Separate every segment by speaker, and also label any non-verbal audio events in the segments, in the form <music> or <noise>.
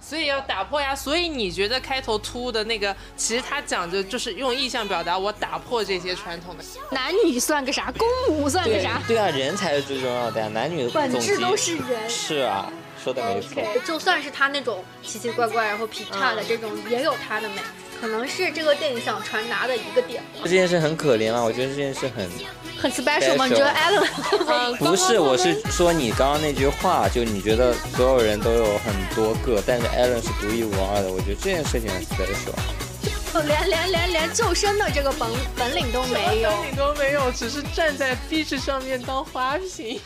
Speaker 1: 所以要打破呀。所以你觉得开头突兀的那个，其实他讲的就是用意象表达我打破这些传统的。
Speaker 2: 男女算个啥？公母算个啥？
Speaker 3: 对啊，人才是最重要的呀，男女的
Speaker 2: 本质都是人。
Speaker 3: 是啊，说的没错。
Speaker 2: 就算是他那种奇奇怪怪然后劈叉的这种，也有他的美，可能是这个电影想传达的一个点。
Speaker 3: 这件事很可怜啊，我觉得这件事很
Speaker 2: 很 special 吗？你觉得 Alan？<laughs>
Speaker 3: 不是，我是说你刚刚那句话，就你觉得所有人都有很多个，但是 Alan 是独一无二的，我觉得这件事情很 special。<laughs>
Speaker 2: 连连连连救生的这个本本领都没有，<laughs>
Speaker 1: 本领都没有，只是站在 beach 上面当花瓶。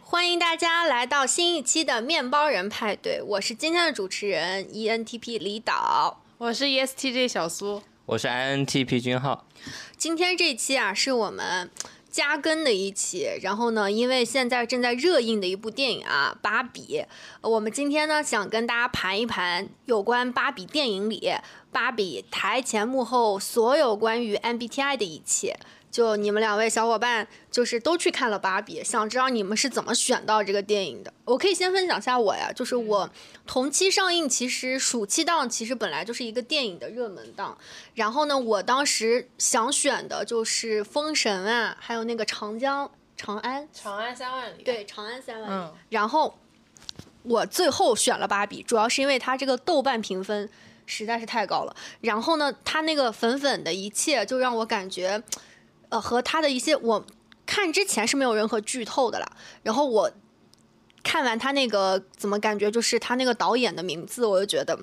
Speaker 2: 欢迎大家来到新一期的面包人派对，我是今天的主持人 ENTP 李导，
Speaker 1: 我是 ESTJ 小苏，
Speaker 3: 我是 INTP 君浩。
Speaker 2: 今天这期啊是我们加更的一期，然后呢，因为现在正在热映的一部电影啊《芭比》，我们今天呢想跟大家盘一盘有关芭比电影里芭比台前幕后所有关于 MBTI 的一切。就你们两位小伙伴，就是都去看了《芭比》，想知道你们是怎么选到这个电影的？我可以先分享一下我呀，就是我同期上映，其实暑期档其实本来就是一个电影的热门档，然后呢，我当时想选的就是《封神》啊，还有那个《长江长安》，
Speaker 1: 长安三万里，
Speaker 2: 对，《长安三万里》
Speaker 1: 嗯，
Speaker 2: 然后我最后选了《芭比》，主要是因为它这个豆瓣评分实在是太高了，然后呢，它那个粉粉的一切就让我感觉。呃，和他的一些我看之前是没有任何剧透的啦。然后我看完他那个怎么感觉，就是他那个导演的名字，我就觉得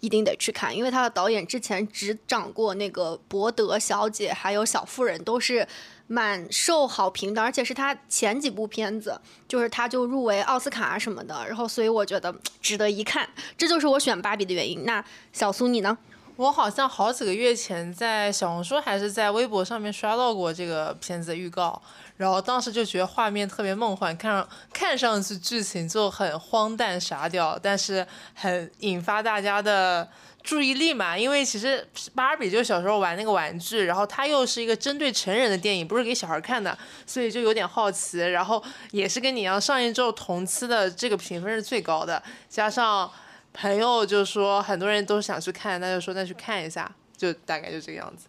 Speaker 2: 一定得去看，因为他的导演之前执掌过那个《博德小姐》还有《小妇人》，都是蛮受好评的，而且是他前几部片子，就是他就入围奥斯卡什么的。然后所以我觉得 <tsk> 值得一看，这就是我选芭比的原因。那小苏你呢？
Speaker 1: 我好像好几个月前在小红书还是在微博上面刷到过这个片子的预告，然后当时就觉得画面特别梦幻，看上看上去剧情就很荒诞傻屌，但是很引发大家的注意力嘛。因为其实芭比就是小时候玩那个玩具，然后它又是一个针对成人的电影，不是给小孩看的，所以就有点好奇。然后也是跟你一样，上映之后同期的这个评分是最高的，加上。朋友就说很多人都想去看，那就说那去看一下，就大概就这个样子。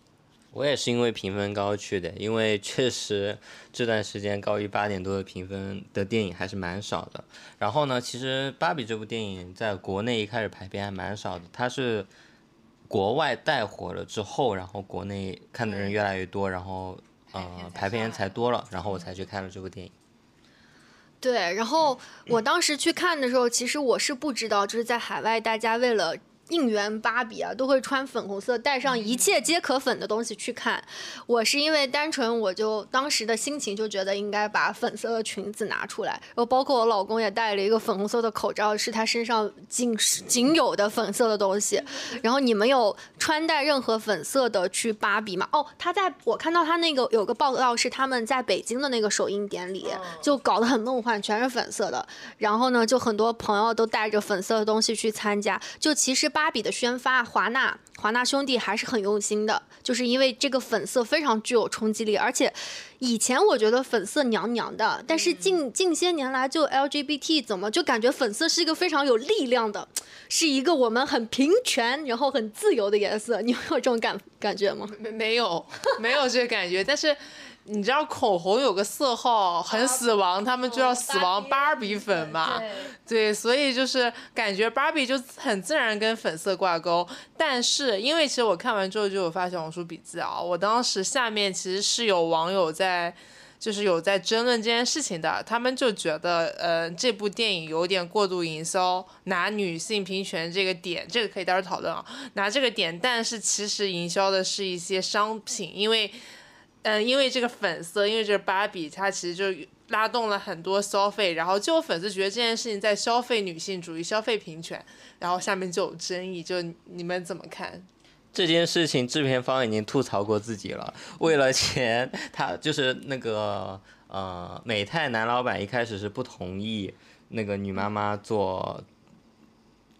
Speaker 3: 我也是因为评分高去的，因为确实这段时间高于八点多的评分的电影还是蛮少的。然后呢，其实《芭比》这部电影在国内一开始排片还蛮少的，它是国外带火了之后，然后国内看的人越来越多，然后呃排片才多了，然后我才去看了这部电影。
Speaker 2: 对，然后我当时去看的时候，其实我是不知道，就是在海外，大家为了。应援芭比啊，都会穿粉红色，带上一切皆可粉的东西去看。我是因为单纯，我就当时的心情就觉得应该把粉色的裙子拿出来，然后包括我老公也戴了一个粉红色的口罩，是他身上仅仅有的粉色的东西。然后你们有穿戴任何粉色的去芭比吗？哦，他在我看到他那个有个报道是他们在北京的那个首映典礼，就搞得很梦幻，全是粉色的。然后呢，就很多朋友都带着粉色的东西去参加，就其实。芭比的宣发，华纳华纳兄弟还是很用心的，就是因为这个粉色非常具有冲击力，而且以前我觉得粉色娘娘的，但是近近些年来就 LGBT 怎么就感觉粉色是一个非常有力量的，<tsk> 是一个我们很平权然后很自由的颜色，你有这种感感觉吗？
Speaker 1: 没没有没有这个感觉，但是。你知道口红有个色号很死亡，他们就要死亡芭比粉嘛？对，所以就是感觉芭比就很自然跟粉色挂钩。但是因为其实我看完之后就有发小红书笔记啊，我当时下面其实是有网友在，就是有在争论这件事情的。他们就觉得，呃，这部电影有点过度营销，拿女性平权这个点，这个可以待会儿讨论啊，拿这个点，但是其实营销的是一些商品，因为。嗯，因为这个粉色，因为这个芭比，它其实就拉动了很多消费，然后就有粉丝觉得这件事情在消费女性主义、消费平权，然后下面就有争议，就你们怎么看？
Speaker 3: 这件事情制片方已经吐槽过自己了，为了钱，他就是那个呃美泰男老板一开始是不同意那个女妈妈做。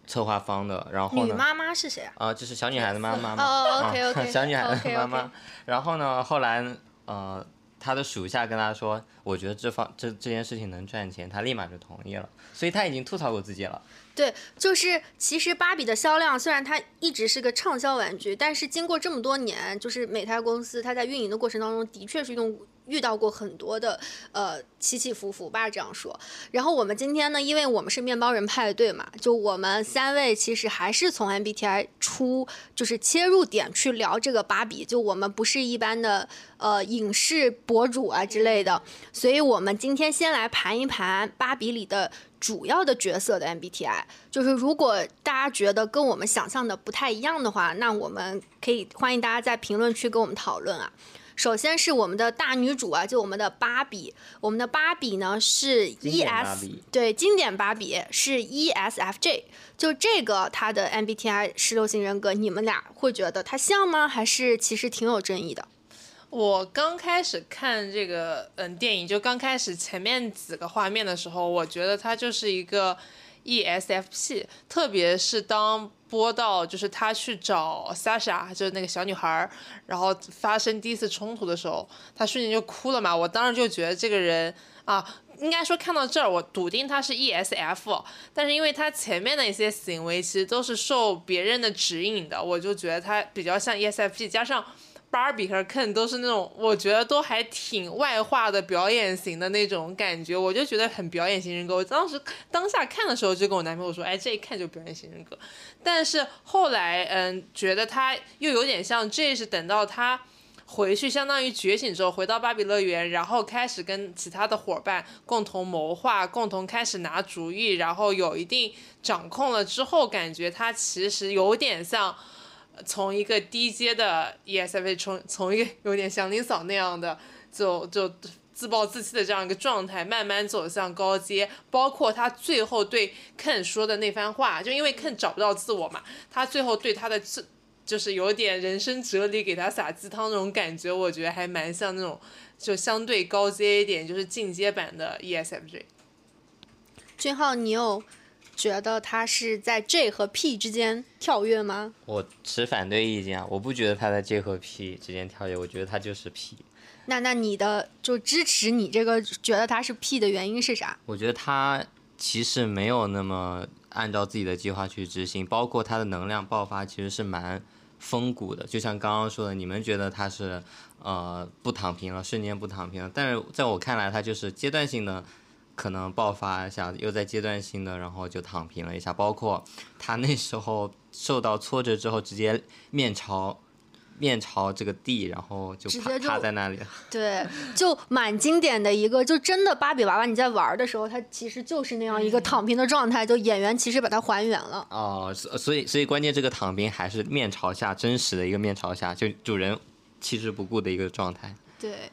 Speaker 3: 策划方的，然后
Speaker 2: 呢？女妈妈是谁啊？
Speaker 3: 啊，就是小女孩的妈妈嘛。
Speaker 2: 哦，OK OK。<laughs>
Speaker 3: 小女孩的妈妈。然后呢，后来呃，他的属下跟他说：“我觉得这方这这件事情能赚钱。”他立马就同意了。所以他已经吐槽过自己了。
Speaker 2: 对，就是其实芭比的销量虽然它一直是个畅销玩具，但是经过这么多年，就是美泰公司它在运营的过程当中，的确是用。遇到过很多的呃起起伏伏吧，这样说。然后我们今天呢，因为我们是面包人派对嘛，就我们三位其实还是从 MBTI 出就是切入点去聊这个芭比，就我们不是一般的呃影视博主啊之类的，所以我们今天先来盘一盘芭比里的主要的角色的 MBTI。就是如果大家觉得跟我们想象的不太一样的话，那我们可以欢迎大家在评论区跟我们讨论啊。首先是我们的大女主啊，就我们的芭比。我们的芭比呢是 E S，对，经典芭比是 E S F J。就这个她的 MBTI 十六型人格，你们俩会觉得她像吗？还是其实挺有争议的？
Speaker 1: 我刚开始看这个嗯电影，就刚开始前面几个画面的时候，我觉得她就是一个 E S F P，特别是当。播到就是他去找 Sasha，就是那个小女孩，然后发生第一次冲突的时候，他瞬间就哭了嘛。我当时就觉得这个人啊，应该说看到这儿，我笃定他是 ESF，但是因为他前面的一些行为其实都是受别人的指引的，我就觉得他比较像 ESFP，加上。芭比和 Ken 都是那种，我觉得都还挺外化的表演型的那种感觉，我就觉得很表演型人格。我当时当下看的时候就跟我男朋友说，哎，这一看就表演型人格。但是后来，嗯，觉得他又有点像，这是等到他回去，相当于觉醒之后，回到芭比乐园，然后开始跟其他的伙伴共同谋划，共同开始拿主意，然后有一定掌控了之后，感觉他其实有点像。从一个低阶的 ESFJ，从从一个有点像林嫂那样的，就就自暴自弃的这样一个状态，慢慢走向高阶。包括他最后对 Ken 说的那番话，就因为 Ken 找不到自我嘛，他最后对他的自就是有点人生哲理，给他撒鸡汤那种感觉，我觉得还蛮像那种就相对高阶一点，就是进阶版的 ESFJ。
Speaker 2: 俊浩，你有？觉得他是在 J 和 P 之间跳跃吗？
Speaker 3: 我持反对意见啊！我不觉得他在 J 和 P 之间跳跃，我觉得他就是 P。
Speaker 2: 那那你的就支持你这个觉得他是 P 的原因是啥？
Speaker 3: 我觉得他其实没有那么按照自己的计划去执行，包括他的能量爆发其实是蛮风骨的。就像刚刚说的，你们觉得他是呃不躺平了，瞬间不躺平了，但是在我看来，他就是阶段性的。可能爆发一下，又在阶段性的，然后就躺平了一下。包括他那时候受到挫折之后，直接面朝面朝这个地，然后就趴在那里。
Speaker 2: 对，就蛮经典的一个，就真的芭比娃娃你在玩的时候，它其实就是那样一个躺平的状态。就演员其实把它还原了。
Speaker 3: 哦，所以所以关键这个躺平还是面朝下，真实的一个面朝下，就主人弃之不顾的一个状态。
Speaker 2: 对。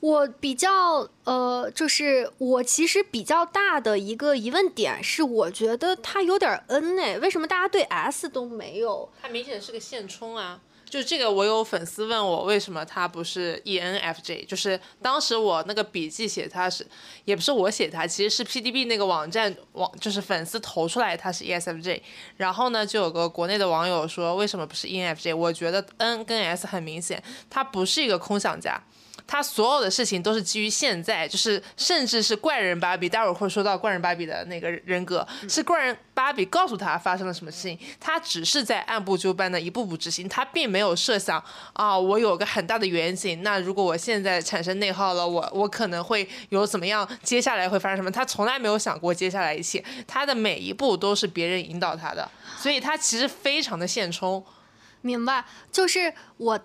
Speaker 2: 我比较呃，就是我其实比较大的一个疑问点是，我觉得他有点 N 哎，为什么大家对 S 都没有？
Speaker 1: 他明显是个现充啊！就这个，我有粉丝问我为什么他不是 ENFJ，就是当时我那个笔记写他是，也不是我写他，其实是 PDB 那个网站网，就是粉丝投出来他是 ESFJ，然后呢就有个国内的网友说为什么不是 ENFJ？我觉得 N 跟 S 很明显，他不是一个空想家。他所有的事情都是基于现在，就是甚至是怪人芭比，待会儿会说到怪人芭比的那个人格，是怪人芭比告诉他发生了什么事情，他只是在按部就班的一步步执行，他并没有设想啊，我有个很大的远景，那如果我现在产生内耗了，我我可能会有怎么样，接下来会发生什么？他从来没有想过接下来一切，他的每一步都是别人引导他的，所以他其实非常的现充。
Speaker 2: 明白，就是我。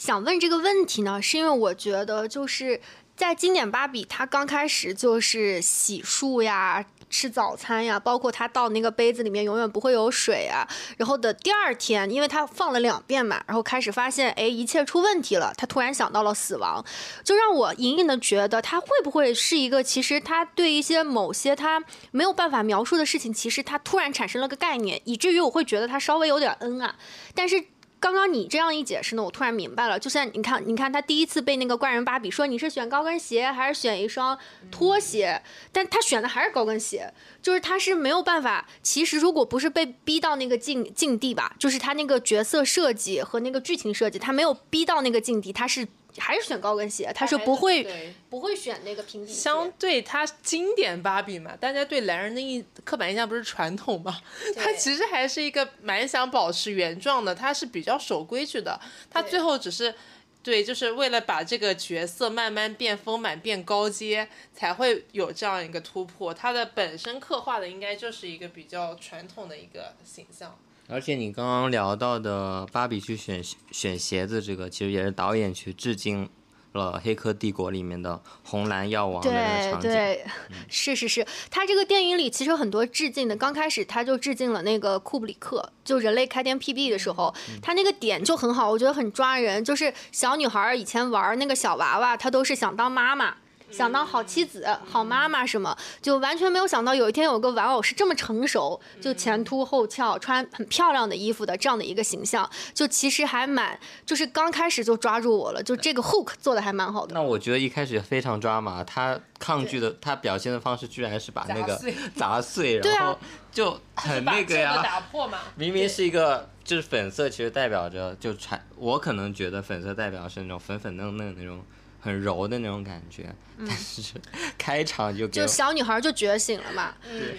Speaker 2: 想问这个问题呢，是因为我觉得就是在经典芭比，它刚开始就是洗漱呀、吃早餐呀，包括它倒那个杯子里面永远不会有水啊。然后的第二天，因为它放了两遍嘛，然后开始发现哎一切出问题了，他突然想到了死亡，就让我隐隐的觉得他会不会是一个其实他对一些某些他没有办法描述的事情，其实他突然产生了个概念，以至于我会觉得他稍微有点恩啊，但是。刚刚你这样一解释呢，我突然明白了。就像你看，你看他第一次被那个怪人芭比说你是选高跟鞋还是选一双拖鞋，但他选的还是高跟鞋，就是他是没有办法。其实如果不是被逼到那个境境地吧，就是他那个角色设计和那个剧情设计，他没有逼到那个境地，他是还是选高跟鞋，他是不会不会选那个平底鞋。
Speaker 1: 相对他经典芭比嘛，大家对男人的印刻板印象不是传统嘛？他其实还是一个蛮想保持原状的，他是比较守规矩的。他最后只是对，就是为了把这个角色慢慢变丰满、变高阶，才会有这样一个突破。他的本身刻画的应该就是一个比较传统的一个形象。
Speaker 3: 而且你刚刚聊到的芭比去选选鞋子这个，其实也是导演去致敬了《黑客帝国》里面的红蓝药王的场景。
Speaker 2: 对对，<laughs> 是是是，他这个电影里其实很多致敬的。刚开始他就致敬了那个库布里克，就人类开天辟地的时候，他那个点就很好，我觉得很抓人。就是小女孩以前玩那个小娃娃，她都是想当妈妈。想当好妻子、好妈妈什么，就完全没有想到有一天有个玩偶是这么成熟，就前凸后翘，穿很漂亮的衣服的这样的一个形象，就其实还蛮，就是刚开始就抓住我了，就这个 hook 做的还蛮好的。
Speaker 3: 那我觉得一开始非常抓马，他抗拒的，他表现的方式居然是把那个砸碎，<laughs> 然后就 <laughs> 很那个呀，
Speaker 1: 打破嘛。<laughs>
Speaker 3: 明明是一个，就是粉色，其实代表着就传，我可能觉得粉色代表是那种粉粉嫩嫩那种。很柔的那种感觉，但是 <laughs> 开场就
Speaker 2: 就小女孩就觉醒了嘛，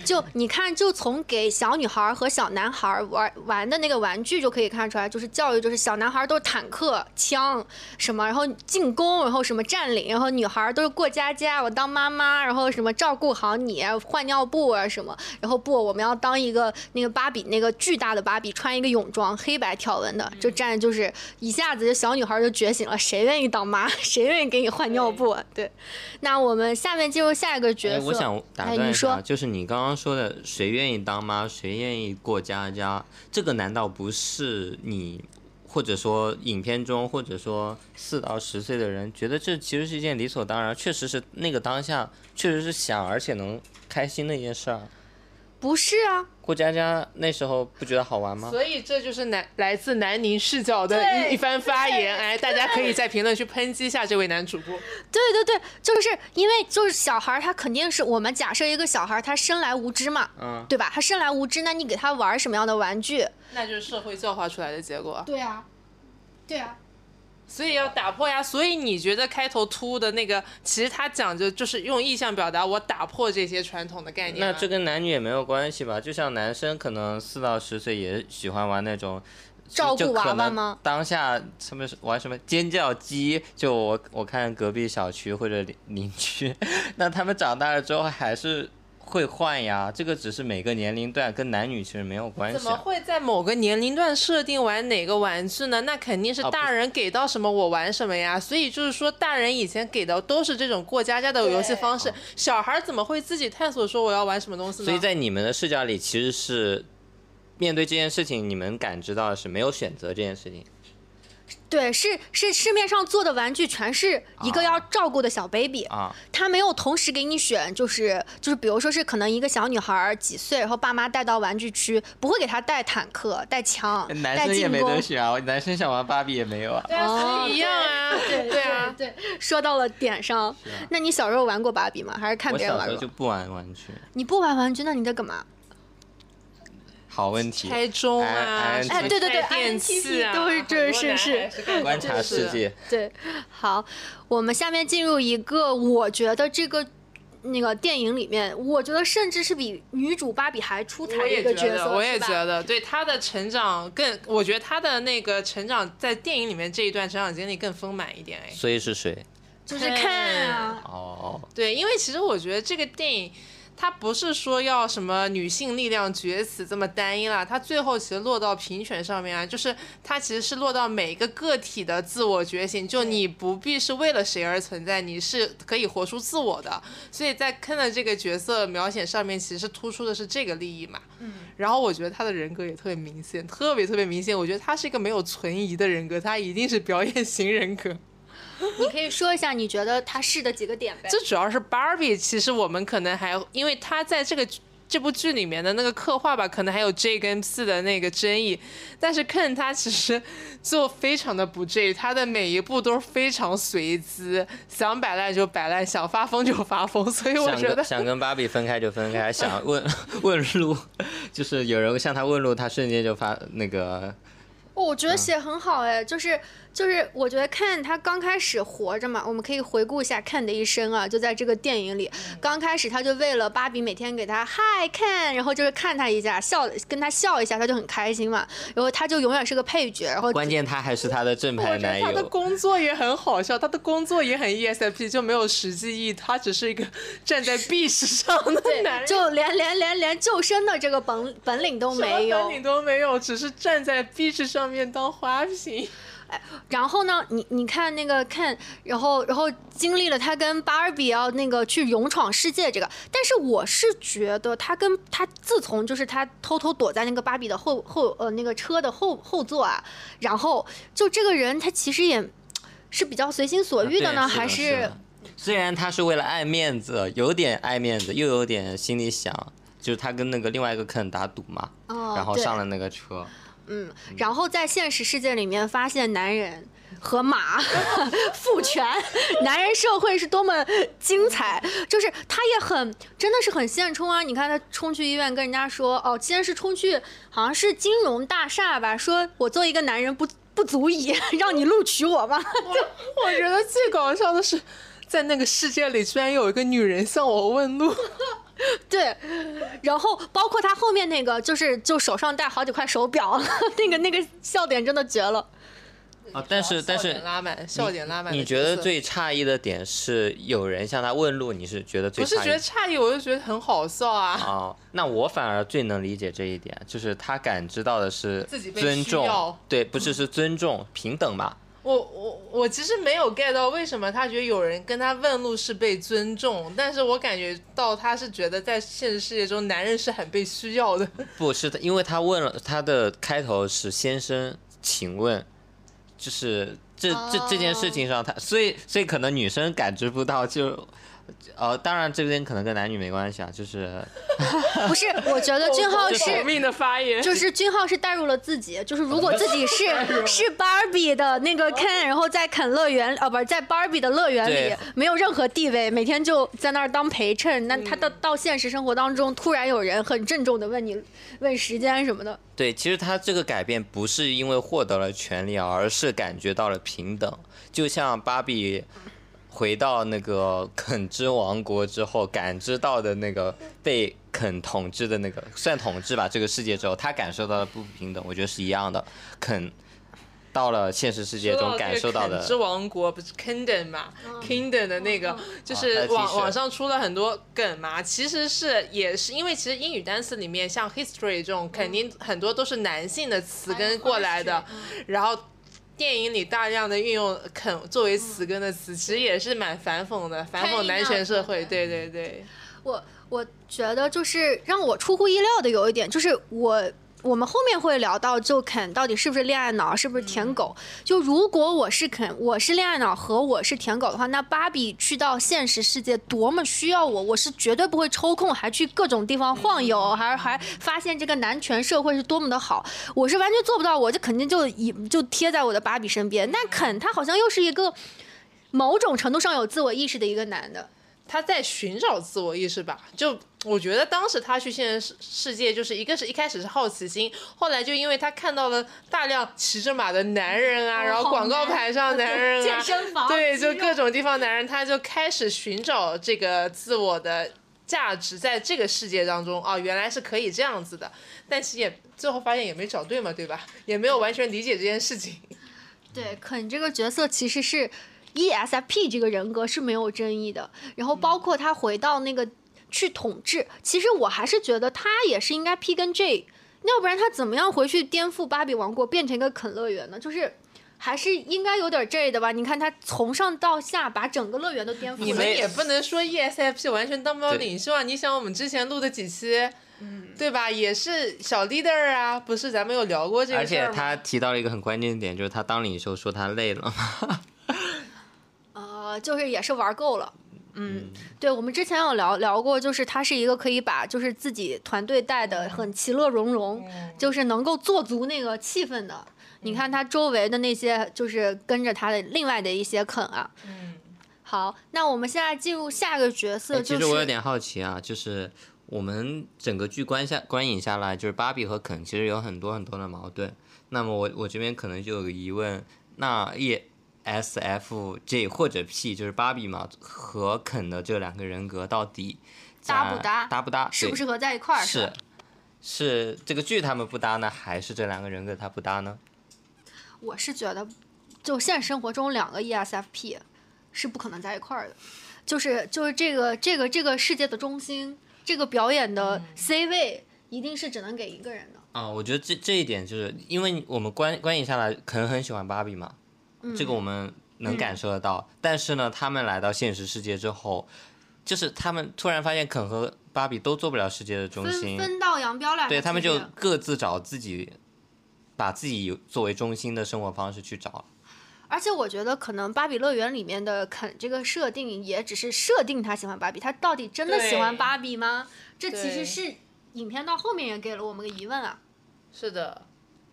Speaker 2: 就你看，就从给小女孩和小男孩玩玩的那个玩具就可以看出来，就是教育，就是小男孩都是坦克、枪什么，然后进攻，然后什么占领，然后女孩都是过家家，我当妈妈，然后什么照顾好你，换尿布啊什么，然后不，我们要当一个那个芭比，那个巨大的芭比，穿一个泳装，黑白条纹的，就站就是一下子，就小女孩就觉醒了，谁愿意当妈，<laughs> 谁愿意？给你换尿布，对。那我们下面进入下一个角色。
Speaker 3: 我想打断
Speaker 2: 一下，
Speaker 3: 就是你刚刚说的，谁愿意当妈，谁愿意过家家，这个难道不是你，或者说影片中，或者说四到十岁的人觉得这其实是一件理所当然，确实是那个当下确实是想而且能开心的一件事儿。
Speaker 2: 不是啊，
Speaker 3: 过家家那时候不觉得好玩吗？
Speaker 1: 所以这就是南来自南宁视角的一一番发言，哎，大家可以在评论区抨击一下这位男主播。<laughs>
Speaker 2: 对对对，就是因为就是小孩他肯定是我们假设一个小孩他生来无知嘛，嗯，对吧？他生来无知，那你给他玩什么样的玩具？
Speaker 1: 那就是社会教化出来的结果。
Speaker 2: 对啊，对啊。
Speaker 1: 所以要打破呀！所以你觉得开头突的那个，其实他讲究就是用意象表达我打破这些传统的概念。
Speaker 3: 那这跟男女也没有关系吧？就像男生可能四到十岁也喜欢玩那种
Speaker 2: 照顾娃娃吗？
Speaker 3: 当下什么玩什么尖叫鸡？就我我看隔壁小区或者邻居，<laughs> 那他们长大了之后还是。会换呀，这个只是每个年龄段跟男女其实没有关系。
Speaker 1: 怎么会在某个年龄段设定玩哪个玩具呢？那肯定是大人给到什么我玩什么呀。所以就是说，大人以前给的都是这种过家家的游戏方式，小孩怎么会自己探索说我要玩什么东西呢？
Speaker 3: 所以在你们的视角里，其实是面对这件事情，你们感知到的是没有选择这件事情。
Speaker 2: 对，是是市面上做的玩具全是一个要照顾的小 baby，啊，他没有同时给你选，就是就是，比如说是可能一个小女孩几岁，然后爸妈带到玩具区，不会给她带坦克、带枪、
Speaker 3: 男生也没得选啊，男生想玩芭比也没有啊，
Speaker 1: 哦，一样啊，
Speaker 2: 对对啊，对，说到了点上。那你小时候玩过芭比吗？还是看别人玩？
Speaker 3: 我小时候就不玩玩具。
Speaker 2: 你不玩玩具，那你在干嘛？
Speaker 3: 好问题，
Speaker 1: 开中啊，
Speaker 2: 哎，对对对，
Speaker 1: 电器
Speaker 2: 都是这是是
Speaker 3: 观察世界。
Speaker 2: 对，好，我们下面进入一个，我觉得这个那个电影里面，我觉得甚至是比女主芭比还出彩的一个角色，
Speaker 1: 我也觉得，对她的成长更，我觉得她的那个成长在电影里面这一段成长经历更丰满一点哎。
Speaker 3: 所以是谁？
Speaker 2: 就是看啊。
Speaker 3: 哦。
Speaker 1: 对，因为其实我觉得这个电影。它不是说要什么女性力量崛起这么单一了，它最后其实落到平权上面啊，就是它其实是落到每个个体的自我觉醒，就你不必是为了谁而存在，你是可以活出自我的。所以在坑的这个角色描写上面，其实突出的是这个利益嘛。嗯。然后我觉得他的人格也特别明显，特别特别明显。我觉得他是一个没有存疑的人格，他一定是表演型人格。<laughs>
Speaker 2: 你可以说一下你觉得他是的几个点呗？
Speaker 1: 最主要是 Barbie，其实我们可能还因为他在这个这部剧里面的那个刻画吧，可能还有 J 跟 P 的那个争议。但是 Ken 他其实做非常的不 J，他的每一步都是非常随机，想摆烂就摆烂，想发疯就发疯。所以我觉得
Speaker 3: 想 <laughs> 跟芭比分开就分开，想问 <laughs> 问路，就是有人向他问路，他瞬间就发那个。
Speaker 2: 哦，我觉得写很好哎，就是就是，我觉得看他刚开始活着嘛，我们可以回顾一下 Ken 的一生啊，就在这个电影里，刚开始他就为了芭比每天给他嗨看，然后就是看他一下，笑跟他笑一下，他就很开心嘛，然后他就永远是个配角，然后
Speaker 3: 关键他还是他的正牌男
Speaker 1: 觉得他的。工作也很好笑，他的工作也很 ESFP，就没有实际意义，他只是一个 <laughs> 站在 B 史上的男人。
Speaker 2: 就连连连连救生的这个本本领都
Speaker 1: 什么
Speaker 2: 没有
Speaker 1: 本，领都没有，只是站在 beach 上面当花瓶。
Speaker 2: 然后呢，你你看那个看，然后然后经历了他跟芭比要那个去勇闯世界这个，但是我是觉得他跟他自从就是他偷偷躲在那个芭比的后后呃那个车的后后座啊，然后就这个人他其实也是比较随心所欲的呢，还
Speaker 3: 是的。虽然他是为了爱面子，有点爱面子，又有点心里想，就是他跟那个另外一个肯打赌嘛，
Speaker 2: 哦
Speaker 3: 然后上了那个车。
Speaker 2: 嗯，然后在现实世界里面发现男人和马 <laughs> 父权，男人社会是多么精彩，就是他也很真的是很现充啊！你看他冲去医院跟人家说，哦，今天是冲去好像是金融大厦吧，说我做一个男人不不足以 <laughs> 让你录取我吗？<laughs>
Speaker 1: 我觉得最搞笑的是，在那个世界里，居然有一个女人向我问路。<laughs>
Speaker 2: 对，然后包括他后面那个，就是就手上戴好几块手表，<laughs> 那个那个笑点真的绝了。
Speaker 3: 啊，但是但
Speaker 1: 笑
Speaker 3: 是
Speaker 1: 点拉满，笑点拉满
Speaker 3: 你。觉得最诧异的点是有人向他问路，你是觉得最
Speaker 1: 不是？觉得诧异，我就觉得很好笑啊。
Speaker 3: 哦，那我反而最能理解这一点，就是他感知到的是
Speaker 1: 自己被
Speaker 3: 尊重
Speaker 1: 需要，
Speaker 3: 对，不是是尊重、平等嘛？
Speaker 1: 我我我其实没有 get 到为什么他觉得有人跟他问路是被尊重，但是我感觉到他是觉得在现实世界中男人是很被需要的。<laughs>
Speaker 3: 不是的，因为他问了他的开头是先生，请问，就是这这这件事情上他，所以所以可能女生感知不到就。呃，当然这边可能跟男女没关系啊，就是 <laughs>
Speaker 2: 不是，我觉得俊浩是
Speaker 1: 命的发言，
Speaker 2: 就是俊浩是带入了自己，就是如果自己是是芭比的那个 Ken，然后在肯乐园，哦，不是在芭比的乐园里没有任何地位，每天就在那儿当陪衬，那他到到现实生活当中，突然有人很郑重的问你问时间什么的，
Speaker 3: 对，其实他这个改变不是因为获得了权利，而是感觉到了平等。就像芭比回到那个肯之王国之后，感知到的那个被肯统治的那个算统治吧，这个世界之后，他感受到的不平等，我觉得是一样的。肯到了现实世界中感受到的
Speaker 1: 肯之王国不是 Kingdom 嘛、k i n g d o m 的那个就是网网上出了很多梗嘛，其实是也是因为其实英语单词里面像 history 这种肯定很多都是男性的词根过来的，然后。电影里大量的运用“肯”作为词根的词，其实也是蛮反讽的，反讽男权社会。对对对，
Speaker 2: 我我觉得就是让我出乎意料的有一点，就是我我们后面会聊到，就肯到底是不是恋爱脑，是不是舔狗？就如果我是肯，我是恋爱脑和我是舔狗的话，那芭比去到现实世界多么需要我，我是绝对不会抽空还去各种地方晃悠，还还发现这个男权社会是多么的好，我是完全做不到，我就肯定就以就贴在我的芭比身边。但肯他好像又是一个某种程度上有自我意识的一个男的。
Speaker 1: 他在寻找自我意识吧。就我觉得当时他去现实世界，就是一个是一开始是好奇心，后来就因为他看到了大量骑着马的男人啊，然后广告牌上男人啊，
Speaker 2: 健身房
Speaker 1: 对，就各种地方男人，他就开始寻找这个自我的。价值在这个世界当中啊，原来是可以这样子的，但是也最后发现也没找对嘛，对吧？也没有完全理解这件事情。<laughs>
Speaker 2: 对，肯这个角色其实是 E ESFP 这个人格是没有争议的，然后包括他回到那个去统治，其实我还是觉得他也是应该 P 跟 J，要不然他怎么样回去颠覆芭比王国，变成一个肯乐园呢？就是。还是应该有点 J 的吧？你看他从上到下把整个乐园都颠覆了。
Speaker 1: 你们也不能说 E ESFP 完全当不了领袖啊！你想我们之前录的几期，对吧？也是小 leader 啊，不是咱们有聊过这
Speaker 3: 而且
Speaker 1: 个事儿吗？
Speaker 3: 他提到了一个很关键的点，就是他当领袖说他累了嘛。
Speaker 2: 呃，<laughs> 就是也是玩够了。嗯，对，我们之前有聊聊过，就是他是一个可以把就是自己团队带的很其乐融融，就是能够做足那个气氛的。你看他周围的那些，就是跟着他的另外的一些肯啊。
Speaker 1: 嗯，
Speaker 2: 好，那我们现在进入下一个角色，
Speaker 3: 哎
Speaker 2: 就是
Speaker 3: 其实我有点好奇啊，就是我们整个剧观下观影下来，就是芭比和肯其实有很多很多的矛盾。那么我我这边可能就有个疑问，那 E S F J 或者 P 就是芭比嘛和肯的这两个人格到底
Speaker 2: 搭不搭
Speaker 3: 搭不搭？对
Speaker 2: 适不适合在一块儿？
Speaker 3: 是是这个剧他们不搭呢，还是这两个人格他不搭呢？
Speaker 2: 我是觉得，就现实生活中两个 E ESFP 是不可能在一块儿的，就是就是这个这个这个世界的中心，这个表演的 C 位一定是只能给一个人的。
Speaker 3: 啊、我觉得这这一点就是因为我们观观影下来，可能很喜欢芭比嘛，这个我们能感受得到。但是呢，他们来到现实世界之后，就是他们突然发现肯和芭比都做不了世界的中心，
Speaker 2: 分道扬镳了。
Speaker 3: 对他们就各自找自己，把自己作为中心的生活方式去找。
Speaker 2: 而且我觉得可能芭比乐园里面的肯这个设定也只是设定他喜欢芭比，他到底真的喜欢芭比吗？这其实是影片到后面也给了我们个疑问啊。
Speaker 1: 是的，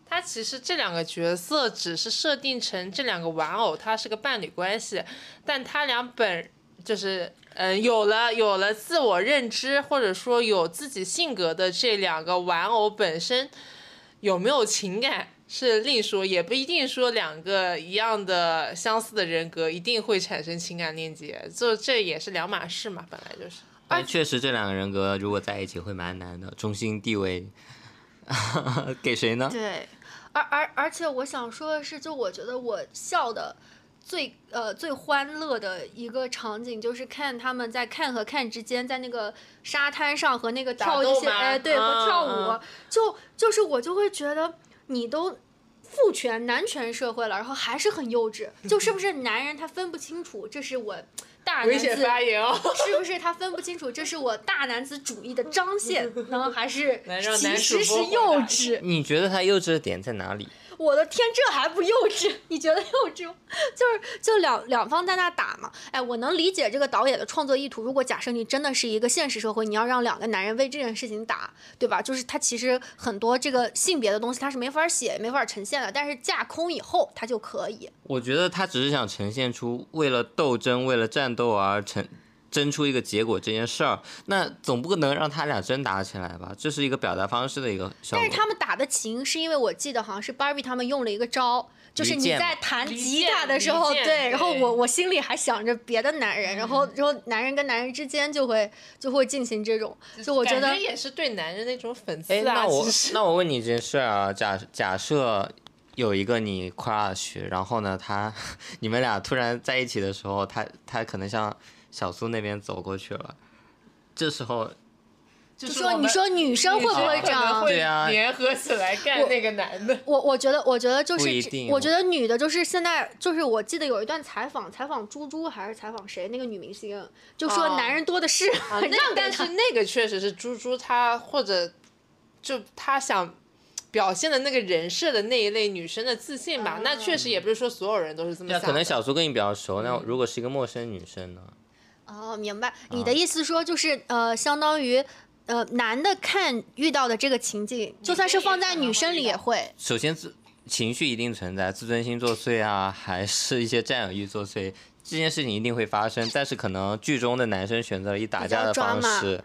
Speaker 1: 他其实这两个角色只是设定成这两个玩偶，它是个伴侣关系，但他俩本就是嗯有了有了自我认知，或者说有自己性格的这两个玩偶本身有没有情感是另说，也不一定说两个一样的相似的人格一定会产生情感链接，就这也是两码事嘛，本来就是。
Speaker 3: 哎确实这两个人格如果在一起会蛮难的，中心地位 <laughs> 给谁呢？
Speaker 2: 对，而而而且我想说的是，就我觉得我笑的最呃最欢乐的一个场景，就是看他们在看和看之间，在那个沙滩上和那个跳一些哎对和跳舞，就就是我就会觉得你都。父权男权社会了，然后还是很幼稚，就 <laughs> 是不是男人他分不清楚，这是我大男子
Speaker 1: 危险发言哦！<laughs>
Speaker 2: 是不是他分不清楚这是我大男子主义的彰显呢，还是其实是幼稚？
Speaker 3: 你觉得他幼稚的点在哪里？
Speaker 2: 我的天，这还不幼稚？<laughs> 你觉得幼稚吗？就是就两两方在那打嘛。哎，我能理解这个导演的创作意图。如果假设你真的是一个现实社会，你要让两个男人为这件事情打，对吧？就是他其实很多这个性别的东西他是没法写、没法呈现的，但是架空以后他就可以。
Speaker 3: 我觉得他只是想呈现出为了斗争、为了战斗而成争出一个结果这件事儿，那总不能让他俩真打起来吧？这是一个表达方式的一个效果。
Speaker 2: 但是他们打的勤，是因为我记得好像是 Barbie 他们用了一个招，就是你在弹吉他的时候，对，然后我我心里还想着别的男人，然后然后男人跟男人之间就会就会进行这种，就我觉得
Speaker 1: 觉也是对男人的一种讽刺
Speaker 3: 哎，
Speaker 1: 啊。
Speaker 3: 那我那我问你一件事啊，假假设有一个你 crush，然后呢，他 <laughs> 你们俩突然在一起的时候，他他可能向小苏那边走过去了，这时候
Speaker 1: 就
Speaker 2: 就是说你说女生会不会这样？
Speaker 3: 对啊
Speaker 1: 联合起来干那个男的。
Speaker 2: 我我觉得，我觉得就是我觉得女的，就是现在，就是我记得有一段采访，采访猪猪还是采访谁，那个女明星就说
Speaker 1: 哦
Speaker 2: 男人多的是，<laughs>
Speaker 1: 啊，那
Speaker 2: 让
Speaker 1: 但是那个确实是猪猪她或者就她想表现的那个人设的那一类女生的自信吧。那确实也不是说所有人都是这么
Speaker 3: 那
Speaker 1: 想的。
Speaker 3: 可能小苏跟你比较熟，那如果是一个陌生女生呢？
Speaker 2: 哦，明白。你的意思说就是呃，相当于呃，男的看遇到的这个情景，就算是放在女生里也会。
Speaker 3: 首先自情绪一定存在，自尊心作祟啊，还是一些占有欲作祟，这件事情一定会发生。但是可能剧中的男生选择了以打架的方式，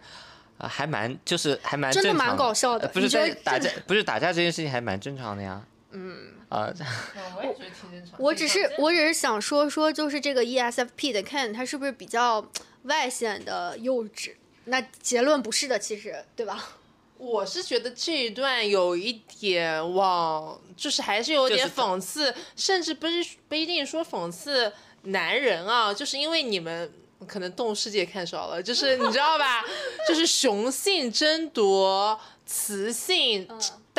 Speaker 3: 啊，还蛮就是还蛮
Speaker 2: 真的蛮搞笑的
Speaker 3: 呃不是在打架，不是打架这件事情还蛮正常的呀。嗯啊，
Speaker 1: 嗯 <laughs> 我也觉得挺正常。
Speaker 2: 我只是我只是想说说，就是这个 E ESFP 的 Ken，他是不是比较外显的幼稚？那结论不是的，其实对吧？
Speaker 1: 我是觉得这一段有一点往，就是还是有点
Speaker 3: 就是他
Speaker 1: 讽刺，甚至不是不一定说讽刺男人啊，就是因为你们可能动物世界看少了，就是你知道吧，<laughs> 就是雄性争夺雌性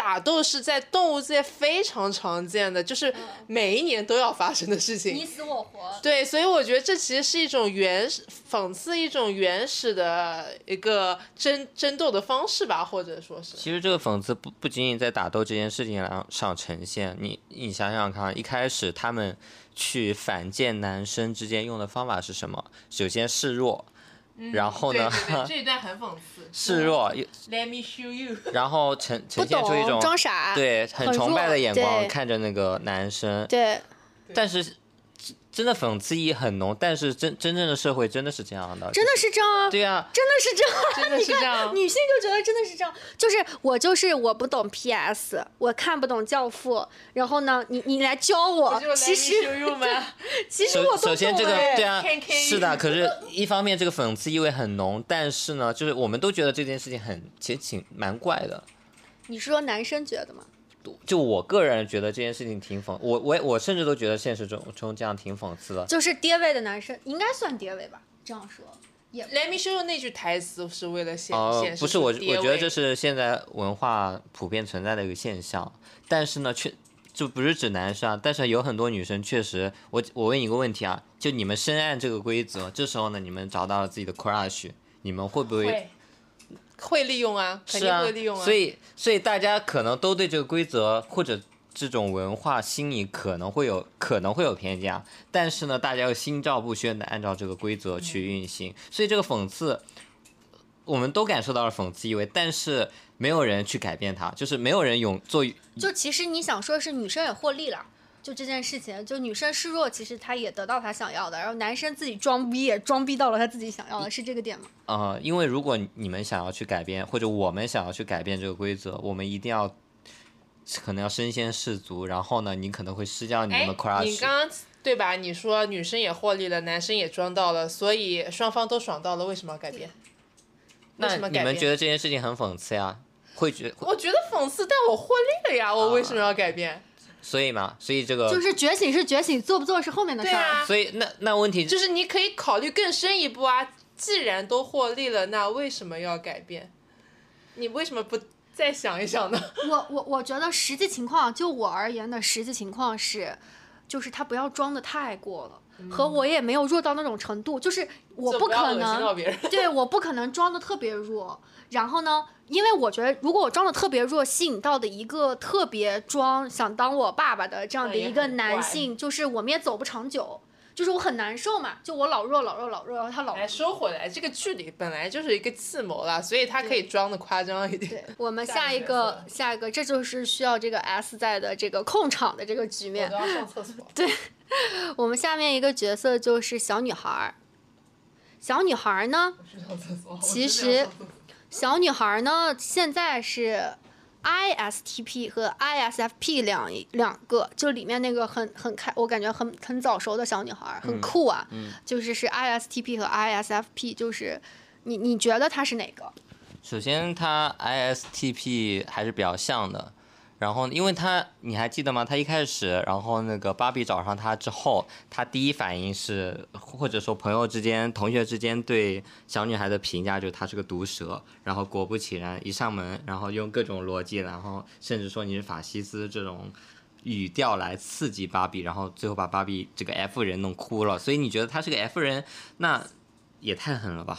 Speaker 1: 打斗是在动物界非常常见的，就是每一年都要发生的事情。
Speaker 2: 你死我活。
Speaker 1: 对，所以我觉得这其实是一种原始讽刺一种原始的一个争争斗的方式吧，或者说是。
Speaker 3: 其实这个讽刺不不仅仅在打斗这件事情上上呈现，你你想想看，一开始他们去反见男生之间用的方法是什么？首先示弱，然后呢
Speaker 1: 嗯对对对，这一段很讽刺。<laughs>
Speaker 3: 示弱
Speaker 1: ，Let me show you。<laughs>
Speaker 3: 然后呈，呈现出一种
Speaker 2: 装傻。
Speaker 3: 对很
Speaker 2: 很
Speaker 3: 崇拜的眼光看着那个男生，
Speaker 2: 对，
Speaker 3: 但是真的讽刺意义很浓，但是真真正的社会真的是这样的，
Speaker 2: 真的是这样啊，
Speaker 3: 对呀、
Speaker 2: 真的是这样。
Speaker 1: 真的是这样。
Speaker 2: 女性就觉得真的是这样，就是我就是我不懂 PS，我看不懂教父，然后呢，你你来教我，其实
Speaker 1: 吗？<laughs>
Speaker 2: 其实我都
Speaker 3: 首首先这个对啊是的，可是一方面这个讽刺意味很浓，但是呢，就是我们都觉得这件事情很其实挺蛮怪的。
Speaker 2: 你是说男生觉得吗？
Speaker 3: 就我个人觉得这件事情挺讽，我我我甚至都觉得现实中中这样挺讽刺的。
Speaker 2: 就是爹味的男生应该算爹味吧？这样说也
Speaker 1: Let me show you 那句台词是为了显
Speaker 3: 哦
Speaker 1: 显，示
Speaker 3: 不是我，我觉得这是现在文化普遍存在的一个现象，但是呢，确就不是指男生啊，但是有很多女生确实，我我问你一个问题啊，就你们深谙这个规则，这时候呢，你们找到了自己的 crush，你们会不会？
Speaker 1: 会会利用啊，肯定会利用啊。
Speaker 3: 所以所以大家可能都对这个规则或者这种文化心理可能会有可能会有偏见，啊，但是呢，大家又心照不宣的按照这个规则去运行，所以这个讽刺，我们都感受到了讽刺意味，但是没有人去改变它，就是没有人勇做。
Speaker 2: 就其实你想说的是女生也获利了。就这件事情，就女生示弱，其实她也得到她想要的，然后男生自己装逼也装逼到了他自己想要的，是这个点吗？
Speaker 3: 呃，因为如果你们想要去改变，或者我们想要去改变这个规则，我们一定要可能要身先士卒，然后呢，你可能会失掉你
Speaker 1: 哎
Speaker 3: 们的 crush。
Speaker 1: 你刚刚对吧？你说女生也获利了，男生也装到了，所以双方都爽到了，为什么要改变？
Speaker 3: 那你们
Speaker 1: 什么改变
Speaker 3: 觉得这件事情很讽刺呀？会觉
Speaker 1: 我觉得讽刺，但我获利了呀，我为什么要改变？
Speaker 3: 所以嘛，所以这个
Speaker 2: 就是觉醒是觉醒，做不做是后面的事儿。
Speaker 1: 啊，
Speaker 3: 所以那那问题
Speaker 1: 就是你可以考虑更深一步啊。既然都获利了，那为什么要改变？你为什么不再想一想呢？
Speaker 2: 我我我觉得实际情况，就我而言的实际情况是，就是他不要装的太过了，和我也没有弱到那种程度，就是我
Speaker 1: 不
Speaker 2: 可能，<laughs> 对，我不可能装的特别弱。然后呢，因为我觉得如果我装的特别弱，吸引到的一个特别装想当我爸爸的这样的一个男性，就是我们也走不长久。就是我很难受嘛，就我老弱老弱老弱，然后他老
Speaker 1: 来收回来，这个剧里本来就是一个计谋啦，所以他可以装的夸张一点。
Speaker 2: 对，我们 <laughs>
Speaker 1: 下
Speaker 2: 下一
Speaker 1: 一个
Speaker 2: 下一个，这就是需要这个 S 在的这个控场的这个局面。
Speaker 1: 要上厕所。
Speaker 2: 我们下面一个角色就是小女孩儿。小女孩儿呢。其实小女孩儿呢，现在是 ISTP 和 ISFP 两两个，就里面那个很很开，我感觉很很早熟的小女孩，很酷啊，就是是 ISTP 和 ISFP，就是你你觉得她是哪个？
Speaker 3: 首先她 ISTP 还是比较像的，然后因为他你还记得吗？他一开始，然后那个芭比找上他之后，他第一反应是，或者说朋友之间、同学之间对小女孩的评价就是她是个毒蛇，然后果不其然，一上门，然后用各种逻辑，然后甚至说你是法西斯这种。语调来刺激芭比，然后最后把芭比这个 F 人弄哭了。所以你觉得他是个 F 人，那也太狠了吧？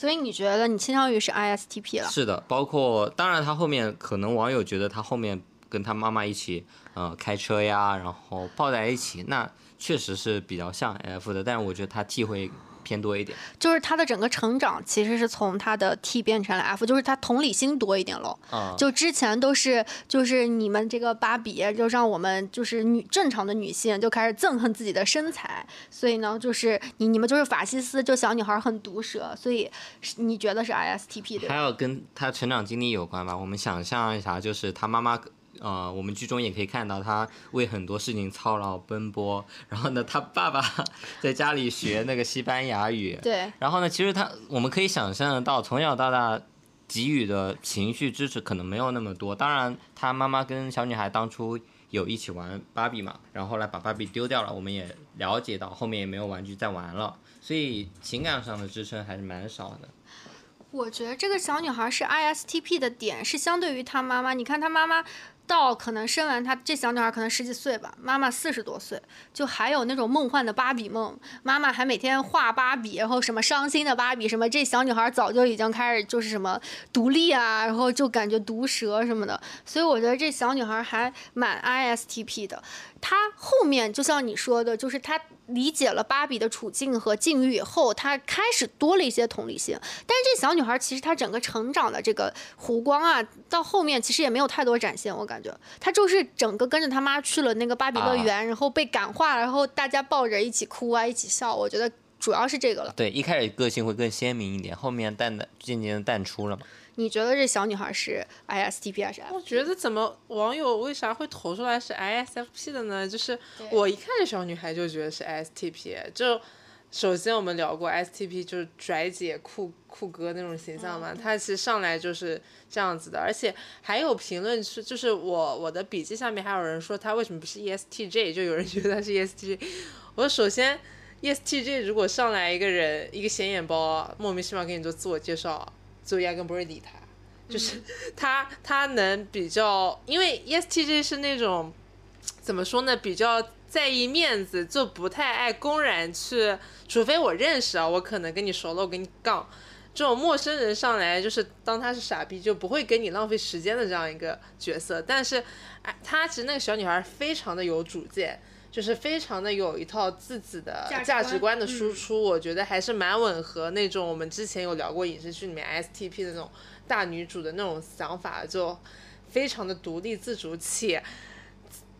Speaker 2: 所以你觉得你倾向于是 ISTP 了？
Speaker 3: 是的，包括当然他后面可能网友觉得他后面跟他妈妈一起呃开车呀，然后抱在一起，那确实是比较像 F 的，但是我觉得他 T 会偏多一点。
Speaker 2: 就是他的整个成长其实是从他的 T 变成了 F，就是他同理心多一点喽。
Speaker 3: 啊、
Speaker 2: 就之前都是就是你们这个芭比，就让我们就是女正常的女性就开始憎恨自己的身材，所以呢，就是你你们就是法西斯，就小女孩很毒舌，所以是你觉得是 ISTP？
Speaker 3: 还有跟他成长经历有关吧。我们想象一下，就是他妈妈，呃，我们剧中也可以看到他为很多事情操劳奔波，然后呢，他爸爸 <laughs> 在家里学那个西班牙语，
Speaker 2: 对，
Speaker 3: 然后呢，其实他我们可以想象得到，从小到大给予的情绪支持可能没有那么多。当然，他妈妈跟小女孩当初有一起玩芭比嘛，然后后来把芭比丢掉了，我们也了解到后面也没有玩具再玩了，所以情感上的支撑还是蛮少的。
Speaker 2: 我觉得这个小女孩是 ISTP 的点是相对于她妈妈，你看她妈妈到可能生完她这小女孩可能十几岁吧，妈妈四十多岁，就还有那种梦幻的芭比梦，妈妈还每天画芭比，然后什么伤心的芭比，什么这小女孩早就已经开始就是什么独立啊，然后就感觉毒舌什么的，所以我觉得这小女孩还蛮 ISTP 的。她后面就像你说的，就是她理解了芭比的处境和境遇以后，她开始多了一些同理心。但是这小女孩其实她整个成长的这个弧光啊，到后面其实也没有太多展现。我感觉她就是整个跟着她妈去了那个芭比乐园，然后被感化，然后大家抱着一起哭啊，一起笑。我觉得主要是这个了。
Speaker 3: 对，一开始个性会更鲜明一点，后面淡淡渐渐的淡出了嘛。
Speaker 2: 你觉得这小女孩是 ISTP 还是？
Speaker 1: 我觉得怎么网友为啥会投出来是 ISFP 的呢？就是我一看这小女孩就觉得是 ISTP。就首先我们聊过 ISTP 就是拽姐酷酷哥那种形象嘛，她其实上来就是这样子的。而且还有评论是，就是我我的笔记下面还有人说她为什么不是 ESTJ，就有人觉得她是 ESTJ。我首先 ESTJ 如果上来一个人一个显眼包，莫名其妙给你做自我介绍。就压根不会理他，就是 <laughs> 他他能比较，因为 ESTJ 是那种怎么说呢，比较在意面子，就不太爱公然去，除非我认识啊，我可能跟你熟了，我跟你杠。这种陌生人上来就是当他是傻逼，就不会跟你浪费时间的这样一个角色。但是，哎，他其实那个小女孩非常的有主见。就是非常的有一套自己的价值观的输出，我觉得还是蛮吻合那种我们之前有聊过影视剧里面 STP 的那种大女主的那种想法，就非常的独立自主，且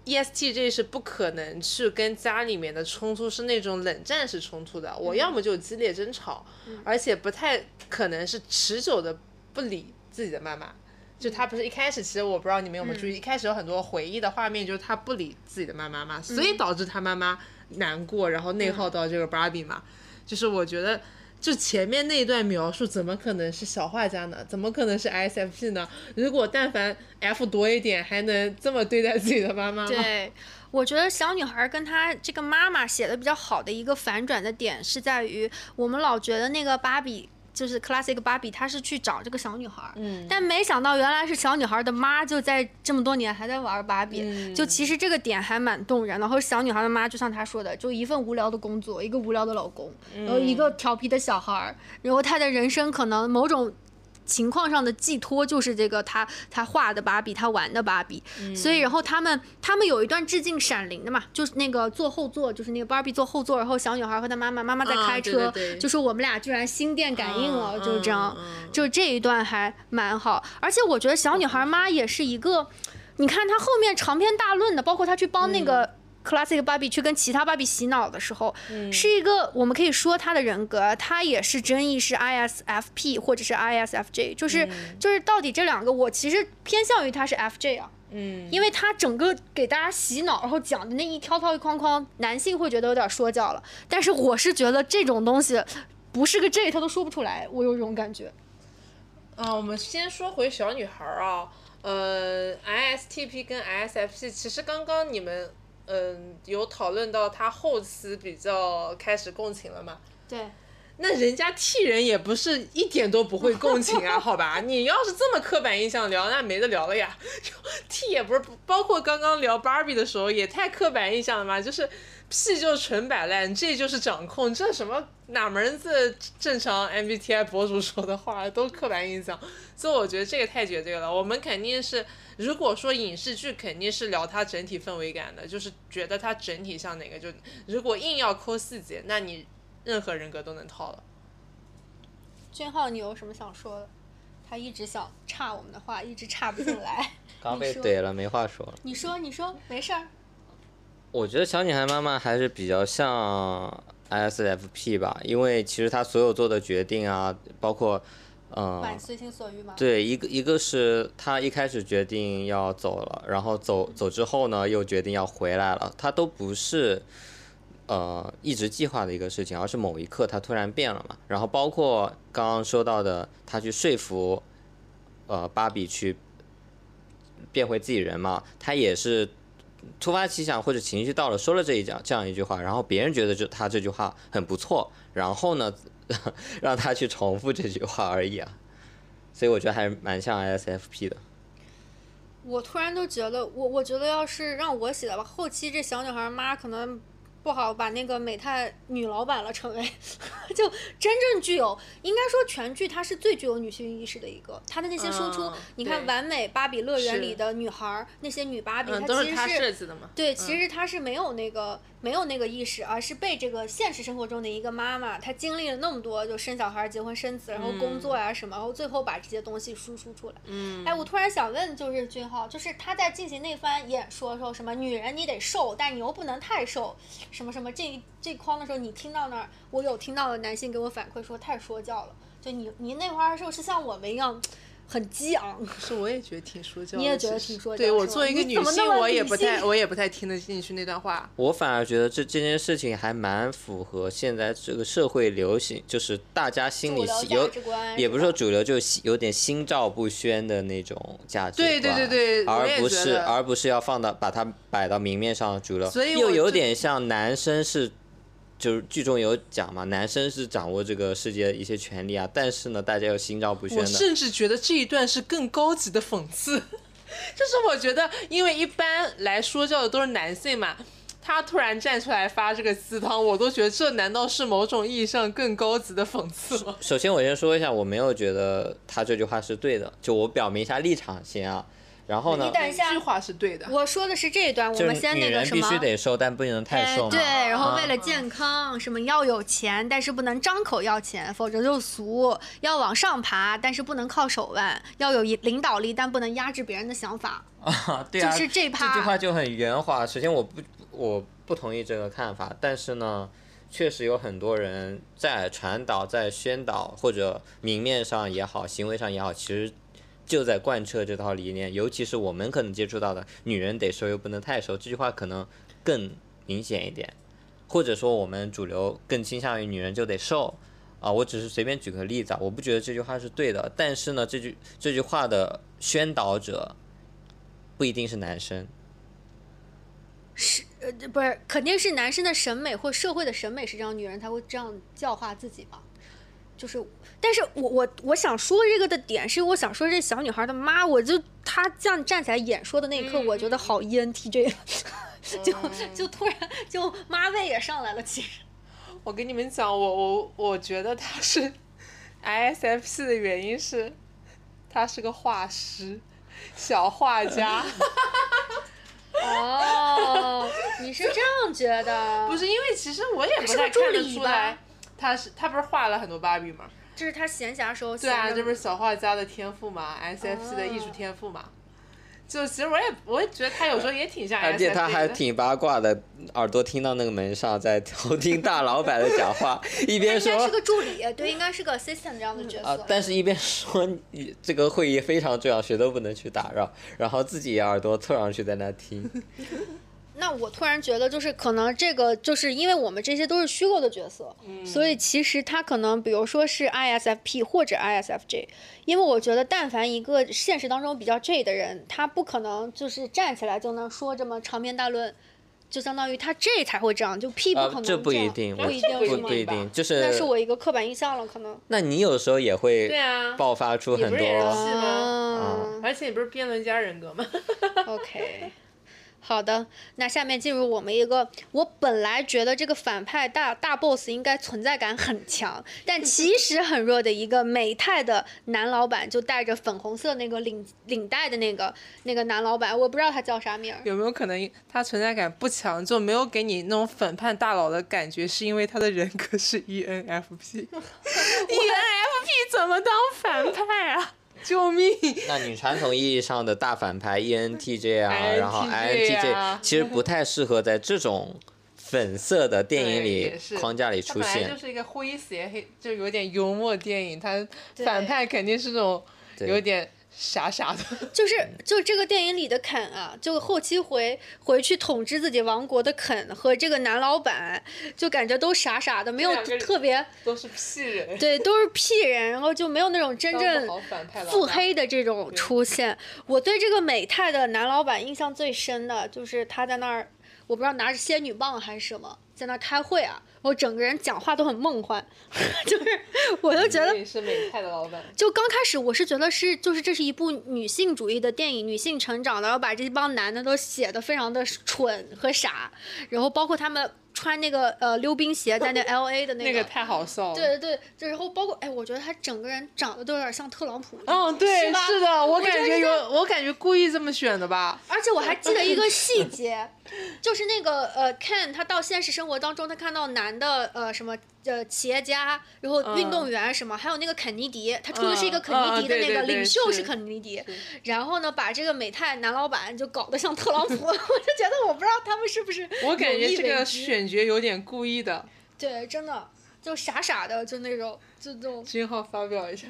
Speaker 1: ESTJ 是不可能去跟家里面的冲突是那种冷战式冲突的，我要么就激烈争吵，而且不太可能是持久的不理自己的妈妈。就他不是一开始，其实我不知道你们有没有注意，一开始有很多回忆的画面，就是他不理自己的妈妈嘛，所以导致他妈妈难过，然后内耗到这个芭比嘛。就是我觉得，就前面那一段描述，怎么可能是小画家呢？怎么可能是 ISFP 呢？如果但凡 F 多一点，还能这么对待自己的妈妈吗？
Speaker 2: 对，我觉得小女孩跟她这个妈妈写的比较好的一个反转的点是在于，我们老觉得那个芭比。就是 classic 芭比，她是去找这个小女孩，嗯，但没想到原来是小女孩的妈，就在这么多年还在玩芭比，就其实这个点还蛮动人。然后小女孩的妈就像她说的，就一份无聊的工作，一个无聊的老公，然后一个调皮的小孩，然后她的人生可能某种。情况上的寄托就是这个他他画的芭比，他玩的芭比，所以然后他们他们有一段致敬《闪灵》的嘛，就是那个坐后座，就是那个芭比坐后座，然后小女孩和她妈妈，妈妈在开车，就是我们俩居然心电感应了，就是这样，就这一段还蛮好，而且我觉得小女孩妈也是一个，你看她后面长篇大论的，包括她去帮那个。Classic 芭比去跟其他芭比洗脑的时候，是一个我们可以说他的人格，他也是争议是 ISFP 或者是 ISFJ，就是就是到底这两个，我其实偏向于他是 FJ 啊，嗯，因为他整个给大家洗脑，然后讲的那一套套一框框，男性会觉得有点说教了，但是我是觉得这种东西不是个 J 他都说不出来，我有这种感觉。
Speaker 1: 啊，我们先说回小女孩啊，呃，ISTP 跟 ISFP，其实刚刚你们。嗯，有讨论到他后期比较开始共情了嘛？
Speaker 2: 对，
Speaker 1: 那人家替人也不是一点都不会共情啊，<laughs> 好吧？你要是这么刻板印象聊，那没得聊了呀。<laughs> 就替也不是，包括刚刚聊 Barbie 的时候也太刻板印象了嘛，就是。P 就是纯摆烂这就是掌控，这什么哪门子正常 MBTI 博主说的话都刻板印象，所以我觉得这个太绝对了。我们肯定是，如果说影视剧肯定是聊它整体氛围感的，就是觉得它整体像哪个，就如果硬要抠细节，那你任何人格都能套了。
Speaker 2: 俊浩，你有什么想说的？他一直想插我们的话，一直插不进来。<laughs>
Speaker 3: 刚被怼了，没话说了。
Speaker 2: 你说，你说，没事儿。
Speaker 3: 我觉得小女孩妈妈还是比较像 ISFP 吧，因为其实她所有做的决定啊，包括，嗯，
Speaker 2: 随心所欲吗？
Speaker 3: 对，一个一个是她一开始决定要走了，然后走走之后呢，又决定要回来了，她都不是，呃，一直计划的一个事情，而是某一刻他突然变了嘛。然后包括刚刚说到的，他去说服，呃，芭比去变回自己人嘛，他也是。突发奇想或者情绪到了，说了这一讲这样一句话，然后别人觉得就他这句话很不错，然后呢，<laughs> 让他去重复这句话而已啊，<laughs> 所以我觉得还是蛮像 ISFP 的。
Speaker 2: 我突然都觉得，我我觉得要是让我写的话，后期这小女孩妈可能不好把那个美泰女老板了，成为 <laughs> 就真正具有，应该说全剧她是最具有女性意识的一个。她的那些输出，
Speaker 1: 嗯
Speaker 2: 你看《完美芭比乐园》里的女孩儿，那些女芭比，
Speaker 1: 嗯，
Speaker 2: 她其实是
Speaker 1: 设计的嘛。
Speaker 2: 对，其实她是没有那个没有那个意识，而是被这个现实生活中的一个妈妈，她经历了那么多，就生小孩、结婚、生子，然后工作呀、什么，然后最后把这些东西输出出来。
Speaker 1: 嗯，
Speaker 2: 哎，我突然想问，就是俊浩，就是他在进行那番演说的时候，什么女人你得瘦，但你又不能太瘦，什么什么这一这框的时候，你听到那儿，我有听到的男性给我反馈说太说教了，就你你那会儿的时候是像我们一样很激昂，<laughs>
Speaker 1: 是我也觉得挺说教的。
Speaker 2: 你也觉得挺说教
Speaker 1: 对我作为一个女性，我也不太，我也不太听得进去那段话。
Speaker 3: 我反而觉得这这件事情还蛮符合现在这个社会流行，就是大家心里有也不是说主流，就是有点心照不宣的那种价值观。
Speaker 1: 对对对对
Speaker 3: 而不是而不是要放到把它摆到明面上的主流，
Speaker 1: 所以
Speaker 3: 又有点像男生是。就是剧中有讲嘛，男生是掌握这个世界的一些权利啊，但是呢，大家又心照不宣
Speaker 1: 我
Speaker 3: 的。
Speaker 1: 甚至觉得这一段是更高级的讽刺，就是我觉得，因为一般来说教的都是男性嘛，他突然站出来发这个鸡汤，我都觉得这难道是某种意义上更高级的讽刺吗？
Speaker 3: 首先，我先说一下，我没有觉得他这句话是对的，就我表明一下立场先啊。然后呢
Speaker 2: 你，等一下
Speaker 1: 这句话是对的。
Speaker 2: 我说的是这一段，我们先那个什么。
Speaker 3: 必须得瘦，但不能太瘦。
Speaker 2: 哎对，然后
Speaker 3: 啊
Speaker 2: 为了健康，什么要有钱，但是不能张口要钱，否则就俗；要往上爬，但是不能靠手腕；要有领导力，但不能压制别人的想法。<laughs>
Speaker 3: 啊，对啊，
Speaker 2: 就是这趴这
Speaker 3: 句话就很圆滑。首先，我不我不同意这个看法，但是呢，确实有很多人在传导、在宣导，或者明面上也好，行为上也好，其实就在贯彻这套理念。尤其是我们可能接触到的“女人得瘦又不能太瘦”这句话，可能更明显一点。或者说，我们主流更倾向于女人就得瘦。啊，我只是随便举个例子啊，我不觉得这句话是对的，但是呢，这句这句话的宣导者不一定是男生，
Speaker 2: 是呃，不是，肯定是男生的审美或社会的审美是这样，女人才会这样教化自己嘛。就是，但是我我我想说这个的点是，我想说这小女孩的妈，我就她这样站起来演说的那一刻，我觉得好 E ENTJ，<laughs> 就就突然就妈味也上来了，其实。<laughs>
Speaker 1: 我跟你们讲，我我我觉得她是 <laughs> ISFP 的原因是，她是个画师，小画家。
Speaker 2: 哦，你是这样觉得？
Speaker 1: 不是因为其实我也不
Speaker 2: 是
Speaker 1: 看得出来，他是他不是画了很多芭比吗？
Speaker 2: 这是他闲暇时候
Speaker 1: 对啊，这不是小画家的天赋嘛，SFP 的艺术天赋嘛。就其实我也我也觉得他有时候也挺像。
Speaker 3: 而且他还挺八卦的，耳朵听到那个门上在偷听大老板的讲话，<laughs> 一边说
Speaker 2: 他应该是个助理，对，应该是个 assistant 这样的角色。
Speaker 3: 啊，但是一边说你这个会议非常重要，谁都不能去打扰，然后自己耳朵凑上去在那听。<laughs>
Speaker 2: 那我突然觉得，就是可能这个，就是因为我们这些都是虚构的角色，所以其实他可能，比如说是 ISFP 或者 ISFJ，因为我觉得，但凡一个现实当中比较 J 的人，他不可能就是站起来就能说这么长篇大论，就相当于他 J 才会这样，就 P 不可能，
Speaker 3: 啊这不一定，
Speaker 2: 不一定是吗
Speaker 3: 不不？一定，就是
Speaker 2: 那是我一个刻板印象了，可能。
Speaker 3: 那你有时候也会
Speaker 1: 对啊，
Speaker 3: 爆发出很多。
Speaker 1: 而且你不是辩论家人格吗
Speaker 2: ？OK，<laughs> 好的，那下面进入我们一个，我本来觉得这个反派大大 boss 应该存在感很强，但其 <laughs> 实很弱的一个美泰的男老板，就带着粉红色那个领领带的那个那个男老板，我不知道他叫啥名儿。
Speaker 1: 有没有可能他存在感不强，就没有给你那种反派大佬的感觉，是因为他的人格是 E ENFP？ENFP <laughs> <laughs> 怎么当反派啊？救命！
Speaker 3: 那你传统意义上的大反派 E ENTJ 啊，<laughs> 然后
Speaker 1: INTJ
Speaker 3: 其实不太适合在这种粉色的电影里框架里出
Speaker 1: 它本来就。是一个诙谐黑，就有点幽默电影，它反派肯定是那种
Speaker 3: 对
Speaker 1: 有点傻傻的。<laughs>
Speaker 2: 就是就这个电影里的肯啊，就后期回回去统治自己王国的肯和这个男老板，就感觉都傻傻的，没有特别
Speaker 1: 都是屁人，
Speaker 2: 对，都是屁人，然后就没有那种真正腹黑的这种出现。我对这个美泰的男老板印象最深的就是他在那儿，我不知道拿着仙女棒还是什么，在那儿开会啊，然后整个人讲话都很梦幻，<laughs> 就是我就觉得
Speaker 1: 你是美泰的老板，
Speaker 2: 就刚开始我是觉得是，就是这是一部女性主义的电影，女性成长的，然后把这帮男的都写的非常的蠢和傻，然后包括他们穿那个呃溜冰鞋在那 <laughs> L A 的
Speaker 1: 那个太好笑了。
Speaker 2: 对对对，然后包括哎，我觉得他整个人长得都有点像特朗普。
Speaker 1: 嗯，对，
Speaker 2: 是
Speaker 1: 的，我感
Speaker 2: 觉
Speaker 1: 有，我感觉故意这么选的吧。
Speaker 2: 而且我还记得一个细节，就是那个呃，Ken 他到现实生活当中，他看到男的呃什么呃企业家，然后运动员什么，还有那个肯尼迪，他出的是一个肯尼迪的那个领袖
Speaker 1: 是
Speaker 2: 肯尼迪，然后呢把这个美泰男老板就搞得像特朗普，我就觉得我不知道他们是不是 <laughs>
Speaker 1: 我感觉这个选角有点故意的。
Speaker 2: 对，真的就傻傻的，就那种就那种。<laughs>
Speaker 1: 君浩发表一下。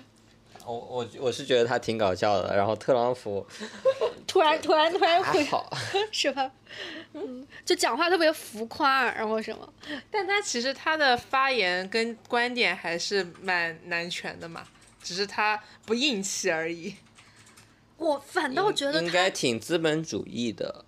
Speaker 3: 我我我是觉得他挺搞笑的，然后特朗普 <laughs>
Speaker 2: 突然突然突然会 <laughs> 是吧？嗯，就讲话特别浮夸，然后什么？
Speaker 1: 但他其实他的发言跟观点还是蛮男权的嘛，只是他不硬气而已。
Speaker 2: 我反倒觉得他，
Speaker 3: 应该挺资本主义的，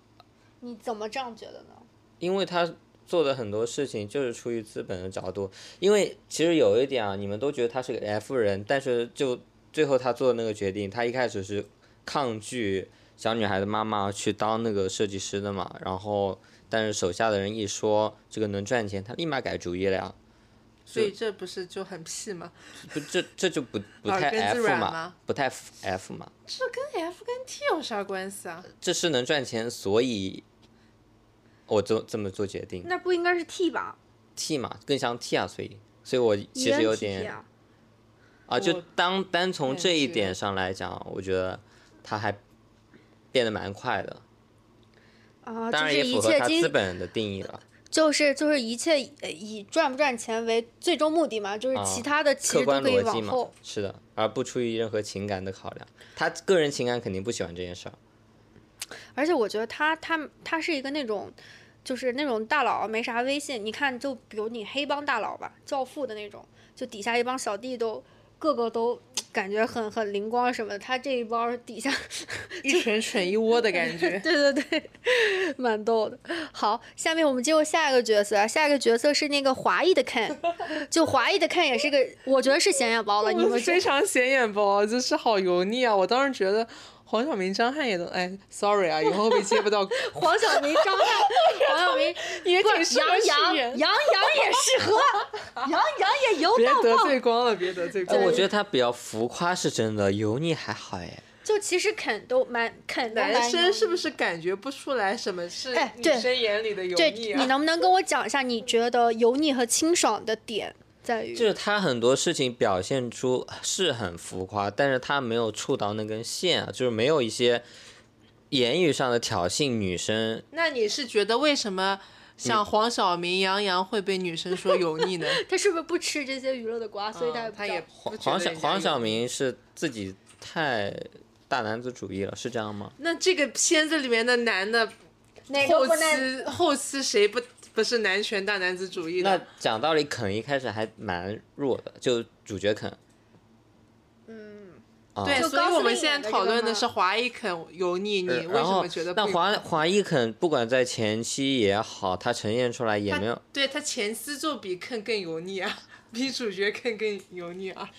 Speaker 2: 你怎么这样觉得呢？
Speaker 3: 因为他做的很多事情就是出于资本的角度。因为其实有一点啊，你们都觉得他是个 F 人，但是就最后他做的那个决定，他一开始是抗拒小女孩的妈妈去当那个设计师的嘛，然后但是手下的人一说这个能赚钱，他立马改主意了呀。
Speaker 1: 所以这不是就很屁吗？
Speaker 3: 不，这这就不不太 F 嘛不太 F 嘛，
Speaker 1: 这跟 F 跟 T 有啥关系啊？
Speaker 3: 这是能赚钱，所以我做这么做决定。
Speaker 2: 那不应该是 T 吧
Speaker 3: T 嘛，更像 T 啊，所以所以我其实有点
Speaker 2: 啊
Speaker 3: 啊，就
Speaker 1: 我
Speaker 3: 当单从这一点上来讲，我觉得他还变得蛮快的，
Speaker 2: 啊，就
Speaker 3: 当然也符合资本的定义了。
Speaker 2: 就是就是一切以赚不赚钱为最终目的嘛，就是
Speaker 3: 啊
Speaker 2: 其他的其实都可以往后。，
Speaker 3: 是的，而不出于任何情感的考量。他个人情感肯定不喜欢这件事儿。
Speaker 2: 而且我觉得他他他是一个那种，就是那种大佬没啥威信。你看，就比如你黑帮大佬吧，教父的那种，就底下一帮小弟都个个都感觉很很灵光什么的，他这一包底下。<laughs>
Speaker 1: 一蠢蠢一窝的感觉 <laughs>
Speaker 2: 对对对，蛮逗的。好，下面我们进入下一个角色，下一个角色是那个华裔的 Ken，<laughs> 就华裔的 Ken 也是个，我觉得是显眼包了。你们
Speaker 1: 非常显眼包，就是好油腻啊！我当时觉得黄晓明、张翰也都，哎，sorry 啊，以后会不会接不到？<laughs>
Speaker 2: 黄晓明、张翰、<laughs> 黄晓明
Speaker 1: 也挺适合
Speaker 2: 杨洋，杨洋也适合，<laughs> 杨洋也油
Speaker 1: 别得
Speaker 2: 到爆。
Speaker 1: 罪光了，别得罪光。
Speaker 3: 我觉得他比较浮夸是真的，油腻还好哎。
Speaker 2: 就其实肯都蛮肯的
Speaker 1: 男生是不
Speaker 2: 是？
Speaker 1: 感觉不出来什么是女生眼里的油，腻啊？
Speaker 2: 你能不能跟我讲一下，你觉得油腻和清爽的点在于？
Speaker 3: 就是他很多事情表现出是很浮夸，但是他没有触到那根线啊，就是没有一些言语上的挑衅女生。
Speaker 1: 那你是觉得为什么像黄晓明、杨洋会被女生说油腻呢？<laughs>
Speaker 2: 他是不是不吃这些娱乐的瓜，所以他也
Speaker 3: 黄晓黄晓。明是自己太大男子主义了，是这样吗？
Speaker 1: 那这个片子里面的男的后？期后期谁不不是男权大男子主义
Speaker 3: 那？讲道理，肯一开始还蛮弱的，就主角肯。
Speaker 2: 嗯，
Speaker 3: 啊、
Speaker 1: 对，
Speaker 2: 就
Speaker 1: 所以我们现在讨论的是华裔肯油腻，你为什么觉得不
Speaker 3: 那华华裔肯不管在前期也好，他呈现出来也没有，
Speaker 1: 对他前期就比肯更油腻啊，<laughs> 比主角肯更油腻啊。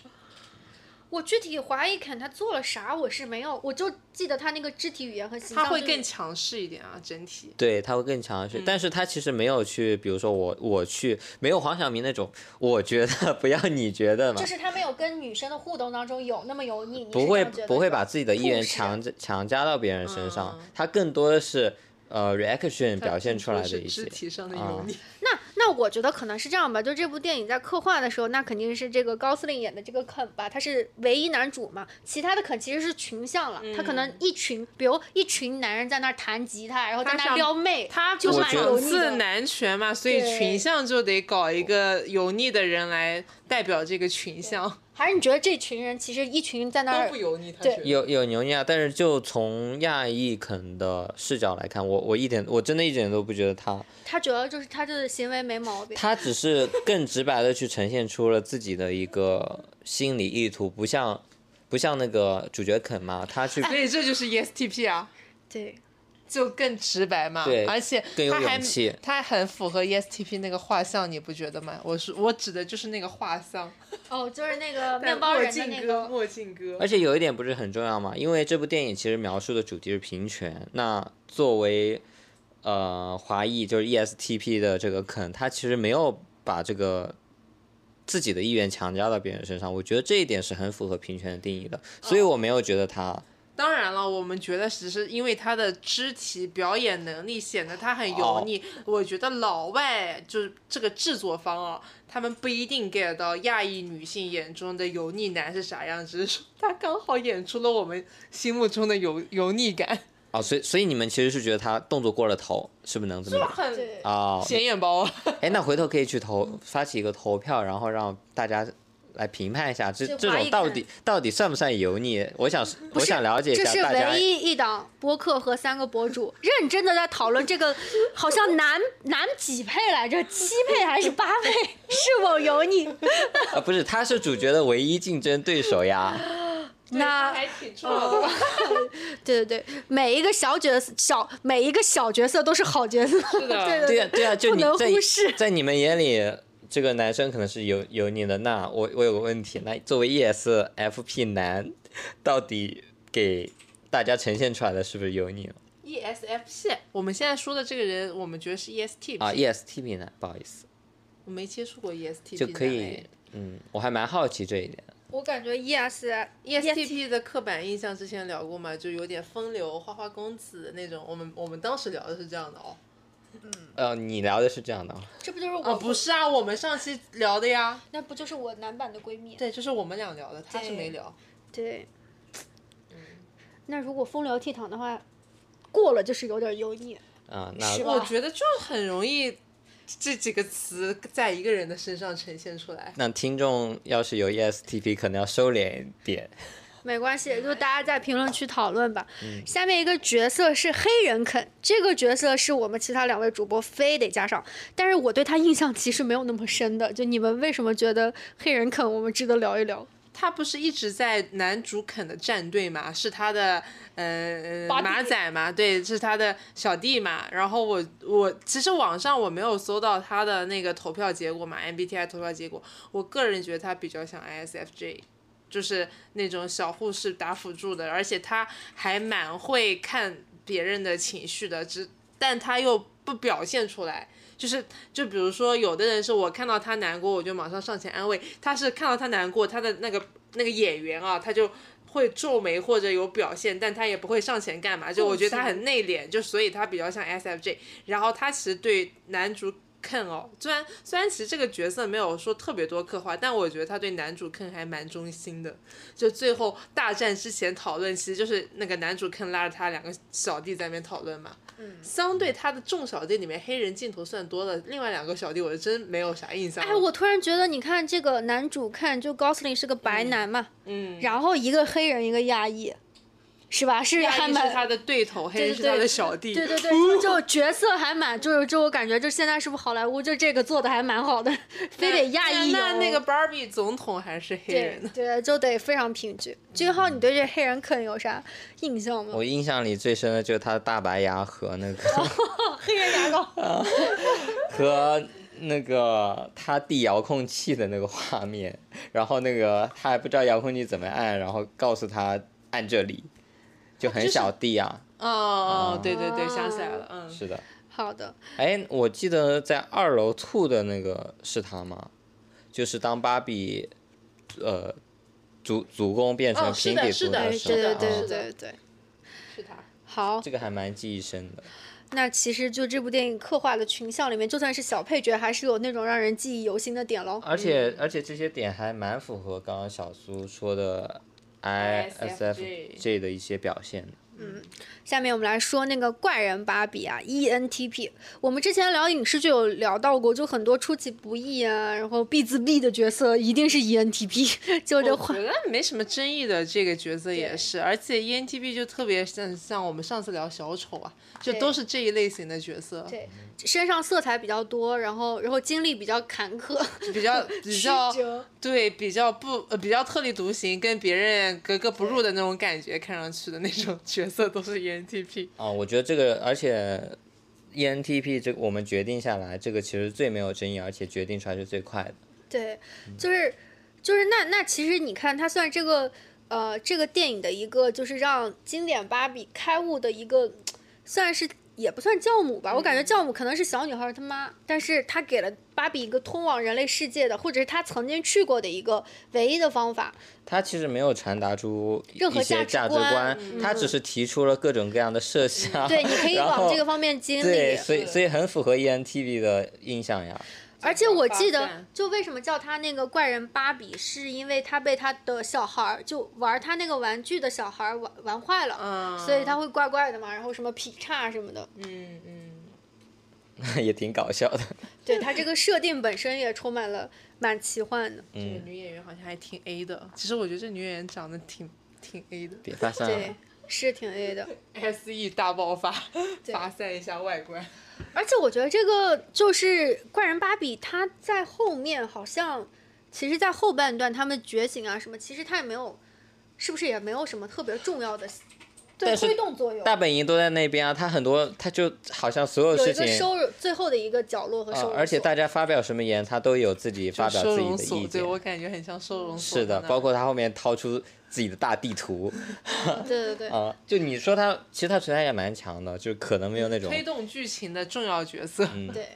Speaker 2: 我具体怀疑肯他做了啥，我是没有，我就记得他那个肢体语言和形象、
Speaker 1: 他会更。强势一点啊，整体。
Speaker 3: 对他会更强势，但是他其实没有去，比如说我我去，没有黄晓明那种，我觉得不要你觉得嘛
Speaker 2: 就，是他没有跟女生的互动当中有那么油腻，
Speaker 3: 不会不会把自己的意愿强加强加到别人身上
Speaker 1: 嗯，
Speaker 3: 他更多的是呃 reaction 表现出来的一些
Speaker 1: 肢体上的
Speaker 3: 啊
Speaker 1: 油腻。
Speaker 2: 那那我觉得可能是这样吧，就这部电影在刻画的时候，那肯定是这个高司令演的这个肯吧，他是唯一男主嘛，其他的肯其实是群像了，他可能
Speaker 1: 嗯
Speaker 2: 一群，比如一群男人在那儿弹吉他，然后在那撩妹，就蛮油腻的。
Speaker 1: 男权嘛，所以群像就得搞一个油腻的人来代表这个群像，
Speaker 2: 还是你觉得这群人其实一群在那儿
Speaker 1: 都不油腻。他
Speaker 2: 对
Speaker 1: 觉得
Speaker 3: 有有油腻啊，但是就从亚裔肯的视角来看，我我一点我真的一点都不觉得他，
Speaker 2: 他主要就是他的行为没毛病。
Speaker 3: 他只是更直白的去呈现出了自己的一个心理意图，不像不像那个主角肯嘛，他去
Speaker 1: 所以这就是 E ESTP 啊，
Speaker 2: 对，
Speaker 1: 就更直白嘛。
Speaker 3: 对
Speaker 1: 而且
Speaker 3: 更有
Speaker 1: 他还
Speaker 3: 勇气
Speaker 1: 他很符合 E ESTP 那个画像，你不觉得吗？我是我指的就是那个画像，
Speaker 2: 哦，就是那个 <laughs> 面包人的那个，
Speaker 1: 墨镜哥。
Speaker 3: 而且有一点不是很重要嘛，因为这部电影其实描述的主题是平权。那作为呃华裔就是 ESTP 的这个肯，他其实没有把这个自己的意愿强加到别人身上，我觉得这一点是很符合平权的定义的，所以我没有觉得他。
Speaker 1: 当然了，我们觉得只是因为他的肢体表演能力显得他很油腻。我觉得老外就是这个制作方啊，他们不一定 get 到亚裔女性眼中的油腻男是啥样，只是说他刚好演出了我们心目中的油油腻感。
Speaker 3: 哦，所以所以你们其实是觉得他动作过了头，是不是能这么
Speaker 1: 讲？很
Speaker 3: 啊，
Speaker 1: 显眼包。
Speaker 3: 哎，那回头可以去投发起一个投票，然后让大家。来评判一下，这这种到底到底算不算油腻？我想我想了解一下
Speaker 2: 这是唯一一档播客和三个博主认真的在讨论这个，<laughs> 好像男男几配来着？七配还是 <laughs> 八配？是否油腻？
Speaker 3: 啊，不是，他是主角的唯一竞争对手呀。<laughs>
Speaker 1: 那还挺重要的。
Speaker 2: 对对对，每一个小角色小每一个小角色都是好角色。
Speaker 1: 是的。
Speaker 2: 对
Speaker 3: 呀对呀，就
Speaker 2: 你在
Speaker 3: 在你们眼里。这个男生可能是有有你的，那我我有个问题，那作为 ESFP 男，<laughs> 到底给大家呈现出来的是不是油腻
Speaker 1: ？ESFP，我们现在说的这个人，我们觉得是 ESTP
Speaker 3: 啊，ESTP 男，不好意思，
Speaker 1: 我没接触过 ESTP
Speaker 3: 就可以，嗯，我还蛮好奇这一点。
Speaker 2: 我感觉 ESESTP
Speaker 1: 的刻板印象之前聊过嘛，就有点风流、花花公子那种，我们我们当时聊的是这样的哦。
Speaker 2: 嗯，
Speaker 3: 呃，你聊的是这样的，
Speaker 2: 这不就是我？
Speaker 1: 不是啊，我们上期聊的呀。
Speaker 2: 那不就是我男版的闺蜜？
Speaker 1: 对，就是我们俩聊的，他是没聊。
Speaker 2: 对。嗯。那如果风流倜傥的话，过了就是有点油腻。
Speaker 3: 啊，那
Speaker 1: 我觉得就很容易，这几个词在一个人的身上呈现出来。
Speaker 3: 那听众要是有 ESTP，可能要收敛一点。
Speaker 2: 没关系，就大家在评论区讨论吧。下面一个角色是黑人肯，这个角色是我们其他两位主播非得加上，但是我对他印象其实没有那么深的。就你们为什么觉得黑人肯我们值得聊一聊？
Speaker 1: 他不是一直在男主肯的战队嘛，是他的呃马仔嘛，对，是他的小弟嘛。然后我我其实网上我没有搜到他的那个投票结果嘛，MBTI 投票结果，我个人觉得他比较像 ISFJ。就是那种小护士打辅助的，而且他还蛮会看别人的情绪的，只但他又不表现出来。就是就比如说，有的人是我看到他难过，我就马上上前安慰；他是看到他难过，他的那个那个演员啊，他就会皱眉或者有表现，但他也不会上前干嘛。就我觉得他很内敛，就所以他比较像 SFJ。然后他其实对男主。肯哦，虽然虽然其实这个角色没有说特别多刻画，但我觉得他对男主肯还蛮忠心的。就最后大战之前讨论，其实就是那个男主肯拉着他两个小弟在那边讨论嘛。
Speaker 2: 嗯。
Speaker 1: 相对他的众小弟里面，黑人镜头算多了，另外两个小弟我是真没有啥印象。
Speaker 2: 哎，我突然觉得，你看这个男主看就高司令是个白男嘛，嗯，然后一个黑人，一个亚裔。是吧？是还蛮
Speaker 1: 他的对头，黑人是他的小弟。
Speaker 2: 对对对，就角色还蛮，就是就我感觉，就现在是不是好莱坞就这个做的还蛮好的，非得亚裔
Speaker 1: 那那个 Barbie 总统还是黑人
Speaker 2: 对，就得非常平均。君浩，你对这黑人肯有啥印象吗？
Speaker 3: 我印象里最深的就是他的大白牙和那个 <laughs>
Speaker 2: 黑人牙膏，<laughs>
Speaker 3: 和那个他递遥控器的那个画面，然后那个他还不知道遥控器怎么按，然后告诉他按这里。就很小弟啊！
Speaker 1: 哦哦，对对对，想起来了，嗯，
Speaker 3: 是的。
Speaker 2: 好的。
Speaker 3: 哎，我记得在二楼吐的那个是他吗？就是当芭比，呃，主主攻变成平底
Speaker 1: 足的
Speaker 3: 时候，
Speaker 2: 对对对对对，
Speaker 1: 是他。
Speaker 2: 好。
Speaker 3: 这个还蛮记忆深的。
Speaker 2: 那其实就这部电影刻画的群像里面，就算是小配角，还是有那种让人记忆犹新的点喽。
Speaker 3: 而且而且这些点还蛮符合刚刚小苏说的。ISFJ 的一些表现。
Speaker 2: 嗯，下面我们来说那个怪人芭比啊，ENTP。我们之前聊影视剧有聊到过，就很多出其不意啊，然后 B 自 B 的角色一定是 ENTP，就这。
Speaker 1: 我觉得没什么争议的这个角色也是，而且 ENTP 就特别像像我们上次聊小丑啊，就都是这一类型的角色。
Speaker 2: 对，身上色彩比较多，然后然后经历比较坎坷，<laughs>
Speaker 1: 比较 <laughs> 比较对比较不呃比较特立独行，跟别人格格不入的那种感觉，看上去的那种角。角色都是 ENTP
Speaker 3: 啊，我觉得这个，而且 ENTP 这个我们决定下来，这个其实最没有争议，而且决定出来是最快的。
Speaker 2: 对，就是就是那那其实你看，它算这个呃这个电影的一个，就是让经典芭比开悟的一个，算是也不算教母吧，我感觉教母可能是小女孩她妈，但是她给了芭比一个通往人类世界的，或者是她曾经去过的一个唯一的方法。
Speaker 3: 她其实没有传达出
Speaker 2: 任何价值
Speaker 3: 观
Speaker 2: 观，
Speaker 3: 他只是提出了各种各样的设想。
Speaker 2: 对，你可以往这个方面经
Speaker 3: 对，所以所以很符合 E ENTV 的印象呀。
Speaker 2: 而且我记得，就为什么叫他那个怪人芭比，是因为他被他的小孩儿就玩他那个玩具的小孩儿玩玩坏了，
Speaker 1: 嗯，
Speaker 2: 所以他会怪怪的嘛，然后什么劈叉什么的。
Speaker 1: 嗯嗯，<laughs>
Speaker 3: 也挺搞笑的。
Speaker 2: 对他这个设定本身也充满了蛮奇幻的。
Speaker 1: 这个女演员好像还挺 A 的。其实我觉得这女演员长得挺挺 A 的
Speaker 3: 别发散
Speaker 2: 对，，是挺 A 的。
Speaker 1: ，SE 大爆发，发散一下外观。
Speaker 2: 而且我觉得这个就是怪人芭比，他在后面好像，其实，在后半段他们觉醒啊什么，其实他也没有，是不是也没有什么特别重要的对
Speaker 3: 但是
Speaker 2: 推动作用？
Speaker 3: 大本营都在那边啊，他很多他就好像所有
Speaker 2: 有一
Speaker 3: 事情。
Speaker 2: 个收入最后的一个角落和收
Speaker 3: 而且大家发表什么言，他都有自己发表自己的意，
Speaker 1: 容所对
Speaker 3: 见。
Speaker 1: 我感觉很像收容所。
Speaker 3: 是的，包括他后面掏出自己的大地图，<laughs>
Speaker 2: 对对对，
Speaker 3: 啊，就你说他，其实他存在也蛮强的，就可能没有那种，
Speaker 1: 推动剧情的重要角色。
Speaker 3: 嗯，
Speaker 2: 对。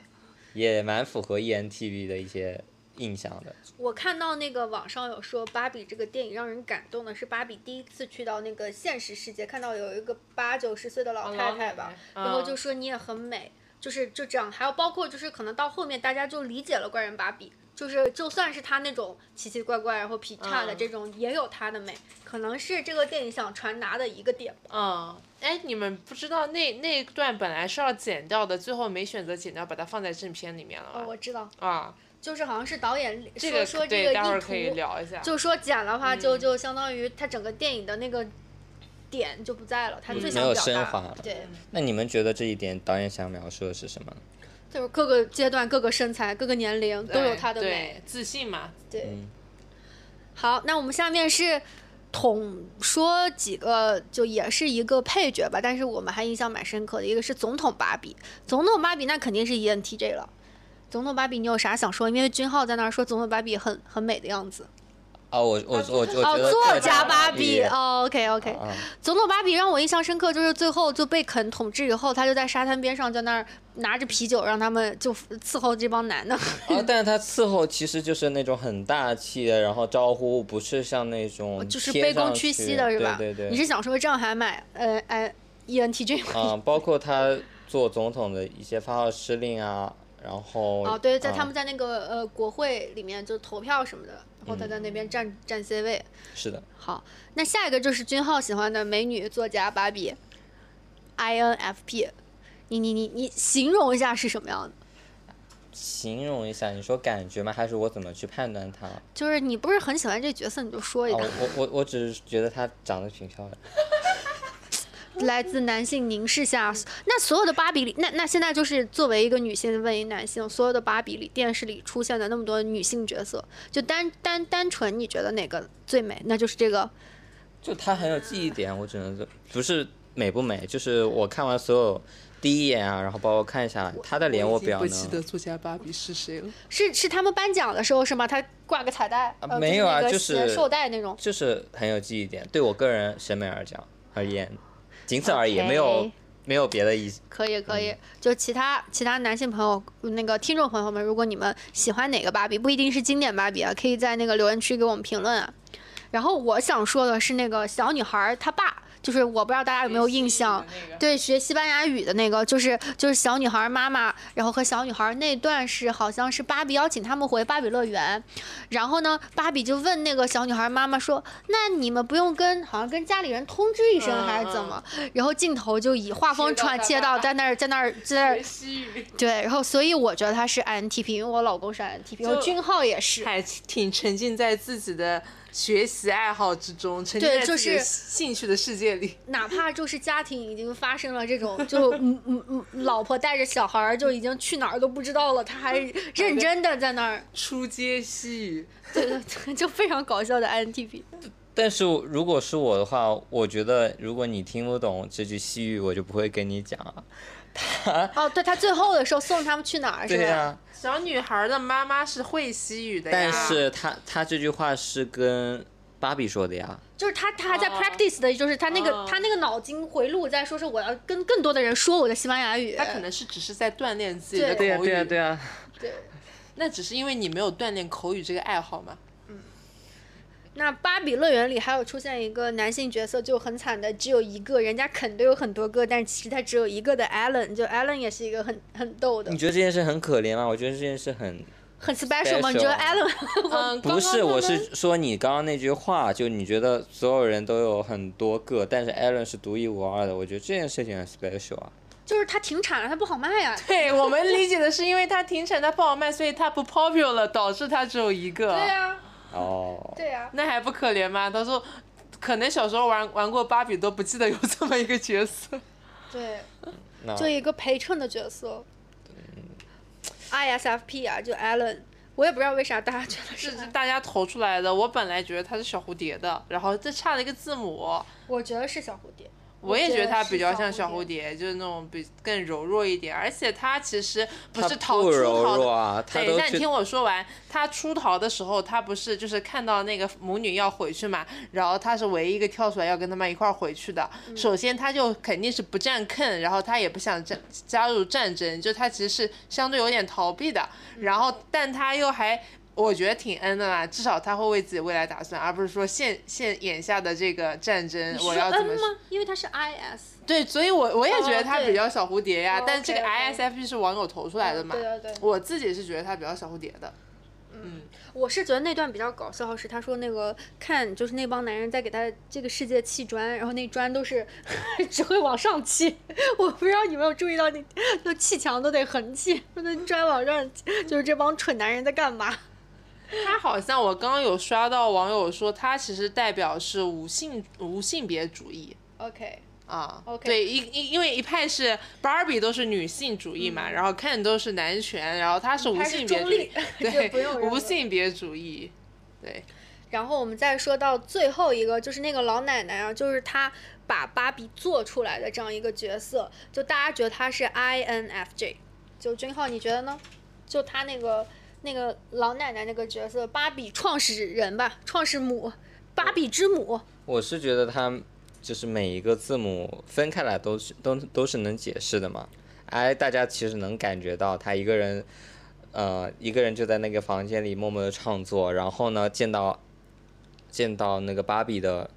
Speaker 3: 也蛮符合 E ENTV 的一些印象的。
Speaker 2: 我看到那个网上有说，芭比这个电影让人感动的是芭比第一次去到那个现实世界，看到有一个八九十岁的老太太吧，
Speaker 1: 哦
Speaker 2: 然后就说你也很美，就是就这样。还有包括就是可能到后面大家就理解了怪人芭比，就是就算是他那种奇奇怪怪然后劈叉的
Speaker 1: 嗯
Speaker 2: 这种，也有他的美，可能是这个电影想传达的一个点吧。
Speaker 1: 嗯，哎，你们不知道那那一段本来是要剪掉的，最后没选择剪掉，把它放在正片里面了
Speaker 2: 哦，我知道，
Speaker 1: 啊，
Speaker 2: 就是好像是导演
Speaker 1: 这个
Speaker 2: 说说这
Speaker 1: 对，
Speaker 2: 个
Speaker 1: 待会儿
Speaker 2: 意
Speaker 1: 可以
Speaker 2: 图，
Speaker 1: 聊一下。
Speaker 2: 就说剪的话就
Speaker 1: 嗯
Speaker 2: 就相当于他整个电影的那个点就不在了，他
Speaker 3: 没有
Speaker 2: 想表达
Speaker 3: 升华
Speaker 2: 对。
Speaker 3: 那你们觉得这一点导演想描述的是什么？
Speaker 2: 就是各个阶段、各个身材、各个年龄都有他的美。
Speaker 1: 自信嘛。
Speaker 2: 对，
Speaker 3: 嗯
Speaker 2: 好，那我们下面是统说几个，就也是一个配角吧，但是我们还印象蛮深刻的，一个是总统芭比，总统芭比那肯定是 E ENTJ 了。总统芭比，你有啥想说？因为君浩在那儿说总统芭比很很美的样子。
Speaker 3: 哦，我我我我觉
Speaker 2: 哦，
Speaker 3: 得
Speaker 2: 作家
Speaker 3: 芭
Speaker 2: 芭比。哦，OK OK。
Speaker 3: 啊，
Speaker 2: 总统芭比让我印象深刻，就是最后就被肯统治以后，他就在沙滩边上在那儿拿着啤酒，让他们就伺候这帮男的。<laughs>
Speaker 3: 啊，但是他伺候其实就是那种很大气的，然后招呼不是像那种
Speaker 2: 哦就是卑躬屈膝的是吧？
Speaker 3: 对对对。
Speaker 2: 你是想说这样还买呃哎 ENTJ 吗？
Speaker 3: 啊，包括他做总统的一些发号施令啊，然后
Speaker 2: 哦，对，在
Speaker 3: 啊
Speaker 2: 他们在那个呃国会里面就投票什么的，然后他在那边占占 C 位。
Speaker 3: 是的，
Speaker 2: 好，那下一个就是君浩喜欢的美女作家芭比，INFP，你你你你形容一下是什么样的？
Speaker 3: 形容一下，你说感觉吗？还是我怎么去判断他？啊，
Speaker 2: 就是你不是很喜欢这角色，你就说一下。
Speaker 3: 我我我只是觉得她长得挺漂亮。<laughs>
Speaker 2: 来自男性凝视下，那所有的芭比里，那那现在就是作为一个女性问一男性，所有的芭比里电视里出现的那么多女性角色，就单单单纯你觉得哪个最美？那就是这个
Speaker 3: 就他很有记忆点，我只能说不是美不美，就是我看完所有第一眼啊，然后包括看一下来，他的脸我比较
Speaker 1: 不记。得作家芭比是谁了。
Speaker 2: 是是他们颁奖的时候是吗？他挂个彩带，呃
Speaker 3: 没有啊
Speaker 2: 就
Speaker 3: 就是
Speaker 2: 那个寿带那种。
Speaker 3: 就是很有记忆点，对我个人审美而讲而言，仅此而已没有没有别的意思。
Speaker 2: 可以可以，
Speaker 3: 嗯
Speaker 2: 就其他其他男性朋友，那个听众朋友们，如果你们喜欢哪个芭比，不一定是经典芭比啊，可以在那个留言区给我们评论啊。然后我想说的是那个小女孩她爸，就是我不知道大家有没有印象，对，学西班牙语的那个，就是就是小女孩儿妈妈，然后和小女孩儿那段是好像是芭比邀请他们回芭比乐园，然后呢，芭比就问那个小女孩儿妈妈说：“那你们不用跟好像跟家里人通知一声
Speaker 1: 嗯
Speaker 2: 还是怎么？”然后镜头就以画风
Speaker 1: 切到
Speaker 2: 传切到在那儿在那儿在那儿对，然后所以我觉得他是 INTP，因为我老公是 INTP，然后
Speaker 1: 就
Speaker 2: 君浩也是。
Speaker 1: 还挺沉浸在自己的学习爱好之中，沉浸
Speaker 2: 对就
Speaker 1: 在自己的
Speaker 2: 是
Speaker 1: 兴趣的世界里。
Speaker 2: 哪怕就是家庭已经发生了这种，就 <laughs> 嗯嗯嗯，老婆带着小孩儿就已经去哪儿都不知道了，他还认真的在那儿，
Speaker 1: 出街西语，
Speaker 2: 对对对，就非常搞笑的 INTP。
Speaker 3: 但是如果是我的话，我觉得如果你听不懂这句西语，我就不会跟你讲啊。
Speaker 2: 哦，对他最后的时候送他们去哪儿是吧？
Speaker 3: 对呀、
Speaker 1: 小女孩的妈妈是会西语的呀。
Speaker 3: 但是他他这句话是跟芭比说的呀。
Speaker 2: 就是他他还在 practice 的，就是他那个、
Speaker 1: 哦
Speaker 2: 他那个脑筋回路在说是我要跟更多的人说我的西班牙语。
Speaker 1: 他可能是只是在锻炼自己的口
Speaker 2: 对
Speaker 1: 语，
Speaker 3: 对啊，对啊。
Speaker 2: 对。
Speaker 1: 那只是因为你没有锻炼口语这个爱好嘛。
Speaker 2: 那芭比乐园里还有出现一个男性角色，就很惨的，只有一个，人家肯都有很多个，但其实他只有一个的 Allen，就 Allen 也是一个很很逗的
Speaker 3: 你，觉得这件事很可怜吗？我觉得这件事很
Speaker 2: 很 special 吗？你觉得 Alan
Speaker 1: 嗯，
Speaker 3: 不是，我是说你刚刚那句话，就你觉得所有人都有很多个，但是 Allen 是独一无二的，我觉得这件事情很 special 啊。
Speaker 2: 就是它停产了，它不好卖 <laughs> 呀、
Speaker 1: 对我们理解的是，因为它停产，它不好卖，所以它不 popular，导致它只有一个。
Speaker 2: 对呀、
Speaker 3: 哦，
Speaker 2: 对呀、
Speaker 1: 那还不可怜吗？他说，可能小时候玩玩过芭比都不记得有这么一个角色。
Speaker 2: 对，
Speaker 3: 那。
Speaker 2: 就一个陪衬的角色。ISFP 啊，就 Allen，我也不知道为啥大家觉得是
Speaker 1: 是是大家投出来的，我本来觉得他是小蝴蝶的，然后这差了一个字母，
Speaker 2: 我觉得是小蝴蝶。
Speaker 1: 我也觉得他比较像
Speaker 2: 小
Speaker 1: 小蝴蝶，就是那种比更柔弱一点，而且他其实不是逃出
Speaker 3: 不柔
Speaker 1: 逃的。
Speaker 3: 弱啊，他
Speaker 1: 对，
Speaker 3: 都去
Speaker 1: 那你听我说完，他出逃的时候，他不是就是看到那个母女要回去嘛，然后他是唯一一个跳出来要跟他们一块儿回去的。首先他就肯定是不占坑，然后他也不想加加入战争，就他其实是相对有点逃避的。然后但他又还。我觉得挺恩的啦，至少他会为自己未来打算，而不是说现现眼下的这个战争我要怎么
Speaker 2: 吗？因为他是 IS。
Speaker 1: 对，所以我我也觉得他比较小蝴蝶呀，
Speaker 2: 哦
Speaker 1: 但这个 ISFP 是网友投出来的嘛，
Speaker 2: 对对对。
Speaker 1: 我自己是觉得他比较小蝴蝶的。
Speaker 2: 嗯我是觉得那段比较搞笑，是他说那个看就是那帮男人在给他这个世界砌砖，然后那砖都是 <laughs> 只会往上砌。<laughs> 我不知道你有没有注意到，那就砌墙都得横砌，那砖往上，就是这帮蠢男人在干嘛？
Speaker 1: 他好像我刚刚有刷到网友说，他其实代表是无性无性别主义
Speaker 2: OK，
Speaker 1: 啊。
Speaker 2: OK
Speaker 1: 对，因因因为一派是 Barbie 都是女性主义嘛，然后 Ken 都是男权，然后他是无性别主义，<laughs>
Speaker 2: 就不用
Speaker 1: 对，无性别主义，对。
Speaker 2: 然后我们再说到最后一个，就是那个老奶奶啊，就是她把芭比做出来的这样一个角色，就大家觉得她是 INFJ，就君浩你觉得呢？就她那个那个老奶奶那个角色，芭比创始人吧，创始母，芭比之母，
Speaker 3: 我是觉得它就是每一个字母分开来都是都都是能解释的嘛。哎，大家其实能感觉到他一个人，呃，一个人就在那个房间里默默的创作，然后呢，见到见到那个芭比的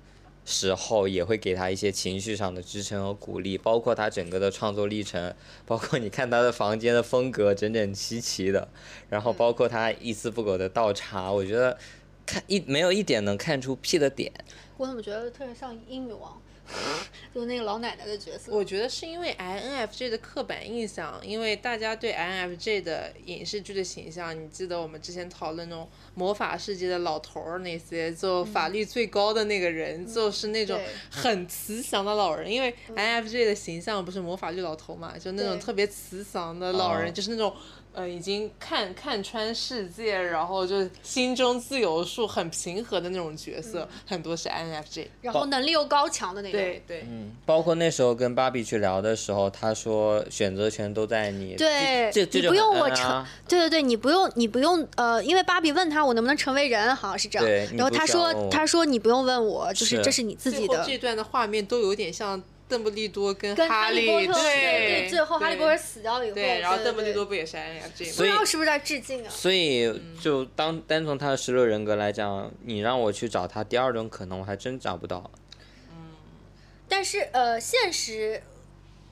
Speaker 3: 时候，也会给他一些情绪上的支撑和鼓励，包括他整个的创作历程，包括你看他的房间的风格整整齐齐的，然后包括他一丝不苟的倒茶，我觉得看一没有一点能看出 P 的点。
Speaker 2: 我怎么觉得特别像英语王，<laughs> 就那个老奶奶的角色。
Speaker 1: 我觉得是因为 INFJ 的刻板印象，因为大家对 INFJ 的影视剧的形象，你记得我们之前讨论那种魔法世界的老头儿那些，就法力最高的那个人，就是那种很慈祥的老人。因为 INFJ 的形象不是魔法绿老头嘛，就那种特别慈祥的老人，
Speaker 3: 哦
Speaker 1: 就是那种。呃，已经看看穿世界，然后就心中自由数，很平和的那种角色，很多是 INFJ。
Speaker 2: 然后能力又高强的那种。
Speaker 1: 对对，
Speaker 3: 嗯，包括那时候跟芭比去聊的时候，他说选择权都在你。
Speaker 2: 对
Speaker 3: 这这就
Speaker 2: 你不用我成
Speaker 3: 啊
Speaker 2: 对对对，你不用你不用呃，因为芭比问他我能不能成为人，好像是这样。
Speaker 3: 对
Speaker 2: 然后他说他说你不用问我，就是
Speaker 3: 是
Speaker 2: 这是你自己的。
Speaker 1: 这段的画面都有点像邓布利多跟
Speaker 2: 跟
Speaker 1: 哈
Speaker 2: 利波特
Speaker 1: 对
Speaker 2: 对，最后哈利波特死掉以后，
Speaker 1: 对，然后邓布利多不也是 INFJ 吗？
Speaker 2: 不知道是不是在致敬啊？
Speaker 3: 所以就当单从他的十六人格来讲，你让我去找他第二种可能，我还真找不到。
Speaker 2: 嗯但是呃，现实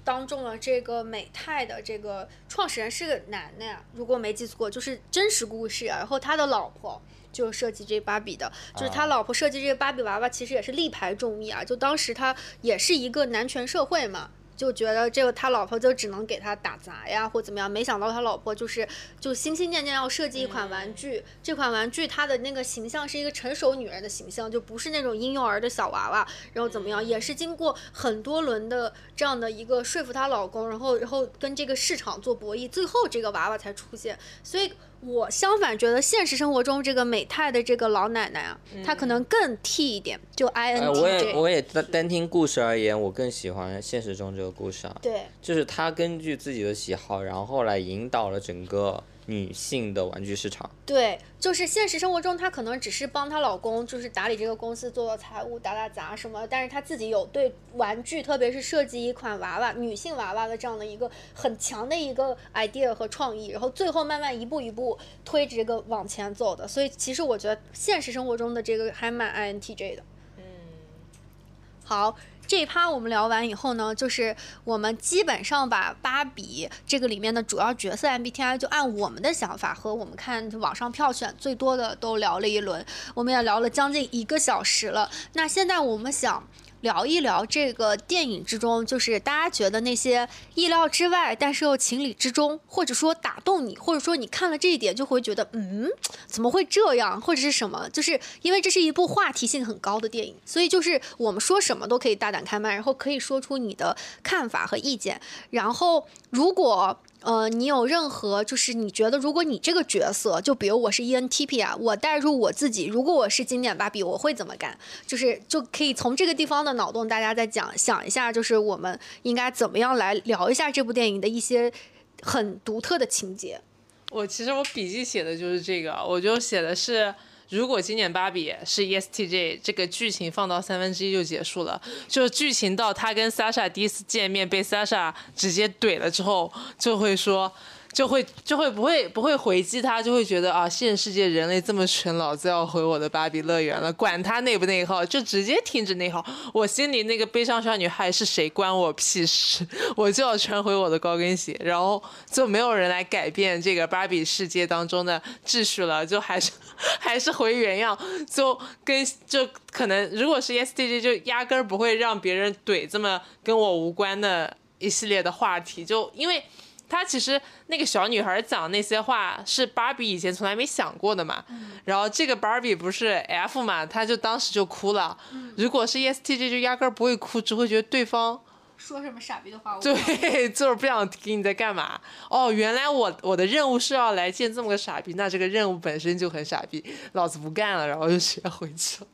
Speaker 2: 当中的这个美泰的这个创始人是个男的呀，如果没记错，就是真实故事啊。然后他的老婆就设计这芭比的，就是他
Speaker 3: 啊
Speaker 2: 老婆设计这个芭比娃娃，其实也是力排众议啊。就当时他也是一个男权社会嘛。就觉得这个他老婆就只能给他打杂呀，或怎么样，没想到他老婆就是就心心念念要设计一款玩具，这款玩具它的那个形象是一个成熟女人的形象，就不是那种婴幼儿的小娃娃，然后怎么样，也是经过很多轮的这样的一个说服她老公，然后然后跟这个市场做博弈，最后这个娃娃才出现。所以我相反觉得现实生活中这个美泰的这个老奶奶啊，她可能更 T 一点，就
Speaker 3: 哎，我也
Speaker 2: INTJ。
Speaker 3: 我也单单听故事而言，我更喜欢现实中这个故事啊。
Speaker 2: 对，
Speaker 3: 就是她根据自己的喜好，然后来引导了整个女性的玩具市场。
Speaker 2: 对，就是现实生活中，她可能只是帮她老公，就是打理这个公司，做做财务，打打杂什么。但是她自己有对玩具，特别是设计一款娃娃、女性娃娃的这样的一个很强的一个 idea 和创意，然后最后慢慢一步一步推着这个往前走的。所以其实我觉得现实生活中的这个还蛮 INTJ 的。
Speaker 1: 嗯，
Speaker 2: 好。这一趴我们聊完以后呢，就是我们基本上把芭比这个里面的主要角色 MBTI 就按我们的想法和我们看网上票选最多的都聊了一轮，我们也聊了将近一个小时了。那现在我们想。聊一聊这个电影之中，就是大家觉得那些意料之外，但是又情理之中，或者说打动你，或者说你看了这一点就会觉得，嗯，怎么会这样，或者是什么？就是因为这是一部话题性很高的电影，所以就是我们说什么都可以大胆开麦，然后可以说出你的看法和意见。然后如果呃，你有任何就是你觉得，如果你这个角色，就比如我是 ENTP 啊，我带入我自己，如果我是经典芭比，我会怎么干？就是就可以从这个地方的脑洞，大家再讲想一下，就是我们应该怎么样来聊一下这部电影的一些很独特的情节。
Speaker 1: 我其实我笔记写的就是这个，我就写的是。如果经典芭比是 ESTJ，这个剧情放到三分之一就结束了。就剧情到他跟 Sasha 第一次见面，被 Sasha 直接怼了之后，就会说。就会就会不会不会回击他，就会觉得啊，现实世界人类这么蠢，老子要回我的芭比乐园了，管他内不内耗，就直接停止内耗。我心里那个悲伤小女孩是谁，关我屁事，我就要穿回我的高跟鞋，然后就没有人来改变这个芭比世界当中的秩序了，就还是 <laughs> 还是回原样，就跟就可能如果是 ESTJ，就压根儿不会让别人怼这么跟我无关的一系列的话题，就因为。他其实那个小女孩讲那些话是芭比以前从来没想过的嘛，然后这个芭比不是 F 嘛，他就当时就哭了。如果是 ESTJ 就压根儿不会哭，只会觉得对方
Speaker 2: 说什么傻逼的话。
Speaker 1: 对，<laughs> 就是不想听你在干嘛。哦，原来我我的任务是要来见这么个傻逼，那这个任务本身就很傻逼，老子不干了，然后就直接回去了。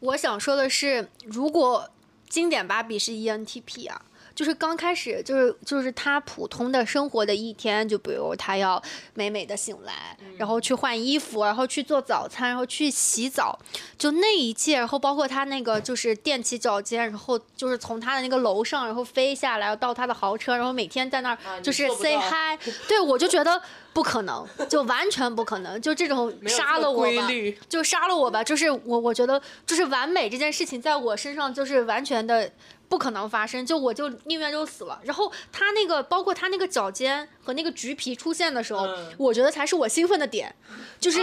Speaker 2: 我想说的是，如果经典芭比是 ENTP 啊。就是刚开始，就是就是他普通的生活的一天，就比如他要美美的醒来，然后去换衣服，然后去做早餐，然后去洗澡，就那一切，然后包括他那个就是踮起脚尖，然后就是从他的那个楼上，然后飞下来到他的豪车，然后每天在那儿就是 say hi，对我就觉得不可能，就完全不可能，就这种杀了我吧，就杀了我吧，就是我我觉得就是完美这件事情在我身上就是完全的。不可能发生，就我就宁愿就死了。然后他那个，包括他那个脚尖和那个橘皮出现的时候，我觉得才是我兴奋的点，就是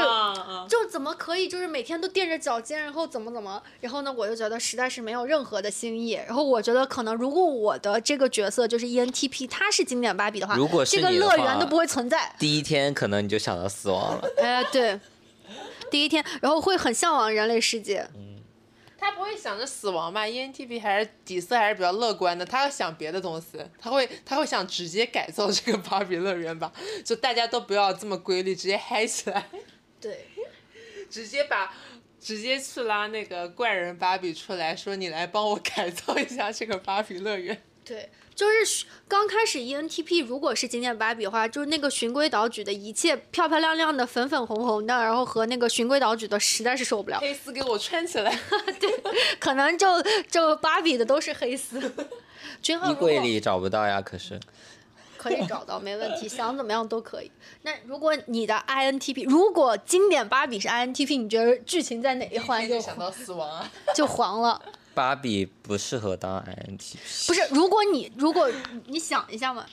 Speaker 2: 就怎么可以就是每天都垫着脚尖，然后怎么怎么，然后呢，我就觉得实在是没有任何的新意。然后我觉得可能如果我的这个角色就是 ENTP，他是经典芭比的话，
Speaker 3: 如果是
Speaker 2: 这个乐园都不会存在。
Speaker 3: 第一天可能你就想到死亡了。
Speaker 2: 哎，对，第一天，然后会很向往人类世界。
Speaker 1: 他不会想着死亡吧？ENTP 还是底色还是比较乐观的，他要想别的东西，他会他会想直接改造这个芭比乐园吧？就大家都不要这么规律，直接嗨起来。
Speaker 2: 对，
Speaker 1: 直接把直接去拉那个怪人芭比出来说，你来帮我改造一下这个芭比乐园。
Speaker 2: 对。就是刚开始 ENTP 如果是经典芭比的话，就是那个循规蹈矩的一切漂漂亮亮的、粉粉红红的，然后和那个循规蹈矩的实在是受不了。
Speaker 1: 黑丝给我圈起来。<laughs>
Speaker 2: 对，可能就就芭比的都是黑丝。<laughs>
Speaker 3: 衣柜里找不到呀，可是。
Speaker 2: 可以找到，没问题，想怎么样都可以。<laughs> 那如果你的 INTP，如果经典芭比是 INTP，你觉得剧情在哪一环就
Speaker 1: 想到死亡啊？
Speaker 2: 就黄了。
Speaker 3: 芭比不适合当 INTP。
Speaker 2: 不是，如果你如果你想一下嘛，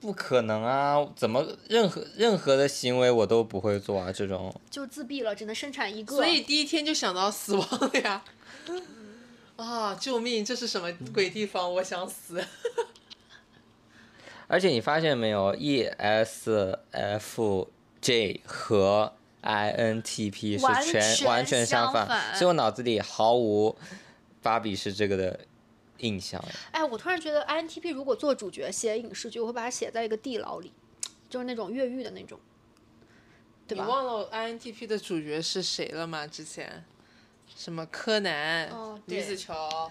Speaker 3: 不可能啊！怎么任何任何的行为我都不会做啊？这种
Speaker 2: 就自闭了，只能生产一个。
Speaker 1: 所以第一天就想到死亡了呀！<laughs> 啊，救命！这是什么鬼地方？我想死。<laughs>
Speaker 3: 而且你发现没有，ESFJ 和 INTP 是全完全相反，所以我脑子里毫无。芭比是这个的印象。
Speaker 2: 哎，我突然觉得 INTP 如果做主角写影视剧，我会把它写在一个地牢里，<tsk> 就是那种越狱的那种，对吧？
Speaker 1: 你忘了 INTP 的主角是谁了吗？之前什么柯南、吕子乔，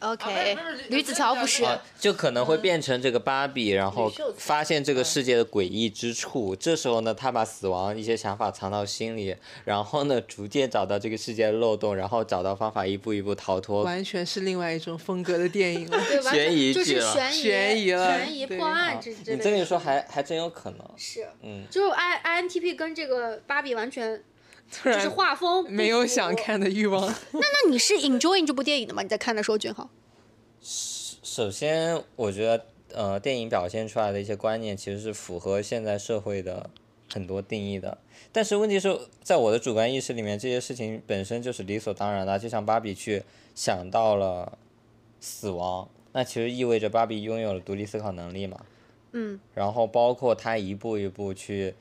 Speaker 2: OK，吕子乔不是。
Speaker 3: 啊，就可能会变成这个芭比，然后发现这个世界的诡异之处。这时候呢，他把死亡一些想法藏到心里，然后呢，逐渐找到这个世界的漏洞，然后找到方法，一步一步逃脱。
Speaker 1: 完全是另外一种风格的电影了。
Speaker 2: 对，完
Speaker 3: 悬疑
Speaker 2: 全就是
Speaker 3: 剧了
Speaker 2: 悬疑、
Speaker 1: 悬疑了
Speaker 2: 悬疑破案
Speaker 3: 啊
Speaker 2: 之之类的。
Speaker 3: 你这么一说还，还真有可能。
Speaker 2: 是，
Speaker 3: 嗯，
Speaker 2: 就是 I I N T P 跟这个芭比完全
Speaker 1: 突
Speaker 2: 就是
Speaker 1: 然
Speaker 2: 画风
Speaker 1: 没有想。看的欲望。<laughs>
Speaker 2: 那那你是 enjoying 这部电影的吗？你在看的时候，俊浩。
Speaker 3: 首先，我觉得呃，电影表现出来的一些观念其实是符合现在社会的很多定义的。但是问题是在我的主观意识里面，这些事情本身就是理所当然的。就像芭比去想到了死亡，那其实意味着芭比拥有了独立思考能力嘛。
Speaker 2: 嗯，
Speaker 3: 然后包括他一步一步去，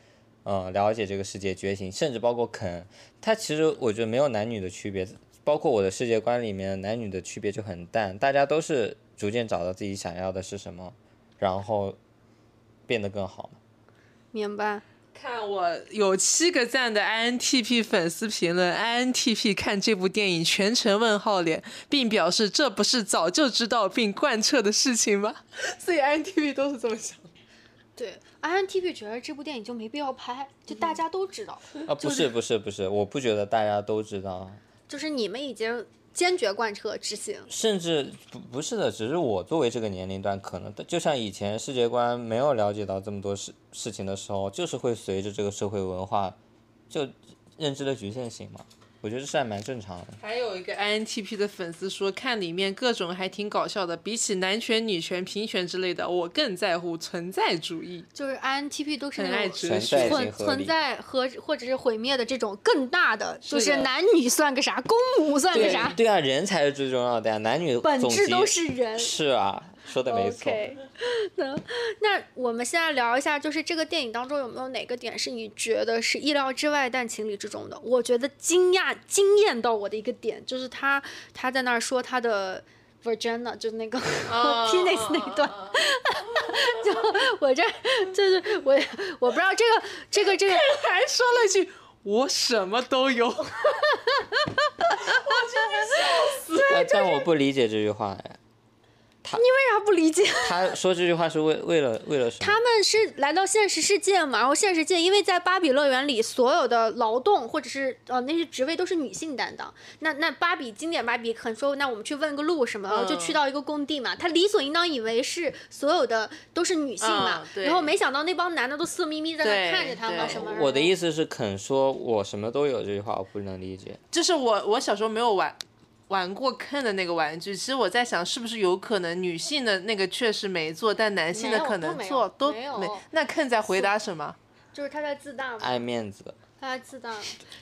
Speaker 3: 呃，了解这个世界觉醒，甚至包括肯，他其实我觉得没有男女的区别，包括我的世界观里面男女的区别就很淡，大家都是逐渐找到自己想要的是什么，然后变得更好。
Speaker 2: 明白。
Speaker 1: 看我有七个赞的 INTP 粉丝评论，INTP 看这部电影全程问号脸，并表示这不是早就知道并贯彻的事情吗？<laughs> 所以 INTP 都是这么想。
Speaker 2: 对，I N T P 觉得这部电影就没必要拍，就大家都知道，
Speaker 3: 啊，不是不是不是，我不觉得大家都知道，
Speaker 2: 就是你们已经坚决贯彻执行。
Speaker 3: 甚至不不是的，只是我作为这个年龄段，可能就像以前世界观没有了解到这么多事事情的时候，就是会随着这个社会文化，就认知的局限性嘛。我觉得这是还蛮正常的。
Speaker 1: 还有一个 INTP 的粉丝说，看里面各种还挺搞笑的，比起男权、女权、平权之类的，我更在乎存在主义。
Speaker 2: 就是 I N T P 都是
Speaker 1: 很爱
Speaker 2: 那种
Speaker 1: 哲学
Speaker 3: 存在
Speaker 2: 和或者是毁灭的这种更大的，就是男女算个啥，公母算个啥，
Speaker 3: 对啊，人才是最重要的呀，男女
Speaker 2: 本质都是人。
Speaker 3: 是啊，说的没错。
Speaker 2: OK，<laughs> 那那我们现在聊一下，就是这个电影当中有没有哪个点是你觉得是意料之外但情理之中的？我觉得惊讶惊艳到我的一个点，就是他他在那儿说他的 Virginia，就那个 <laughs> penis 那一段，就我这就是我我不知道这个这个这个
Speaker 1: 还说了句“我什么都有
Speaker 3: 但但我不理解这句话哎，
Speaker 2: 为啥不理解？<laughs>
Speaker 3: 他说这句话是为为了为了什么？
Speaker 2: 他们是来到现实世界嘛，然后现实世界因为在芭比乐园里，所有的劳动或者是呃那些职位都是女性担当。那那芭比经典芭比肯说，那我们去问个路什么，然后就去到一个工地嘛，他理所应当以为是所有的都是女性嘛，
Speaker 1: 嗯
Speaker 2: 然后没想到那帮男的都色眯眯在那看着他
Speaker 1: 们
Speaker 2: 什么。
Speaker 3: 我的意
Speaker 2: 思，
Speaker 3: 思是，肯说我什么都有这句话，我不能理解。”。
Speaker 1: 就是我，我小时候没有玩玩过 Ken 的那个玩具。其实我在想，是不是有可能女性的那个确实没做，但男性的可能
Speaker 2: 都没有
Speaker 1: 做都
Speaker 2: 没有
Speaker 1: 没。那 Ken 在回答什么？
Speaker 2: 就是他在自大嘛，
Speaker 3: 爱面子，
Speaker 2: 他在自大。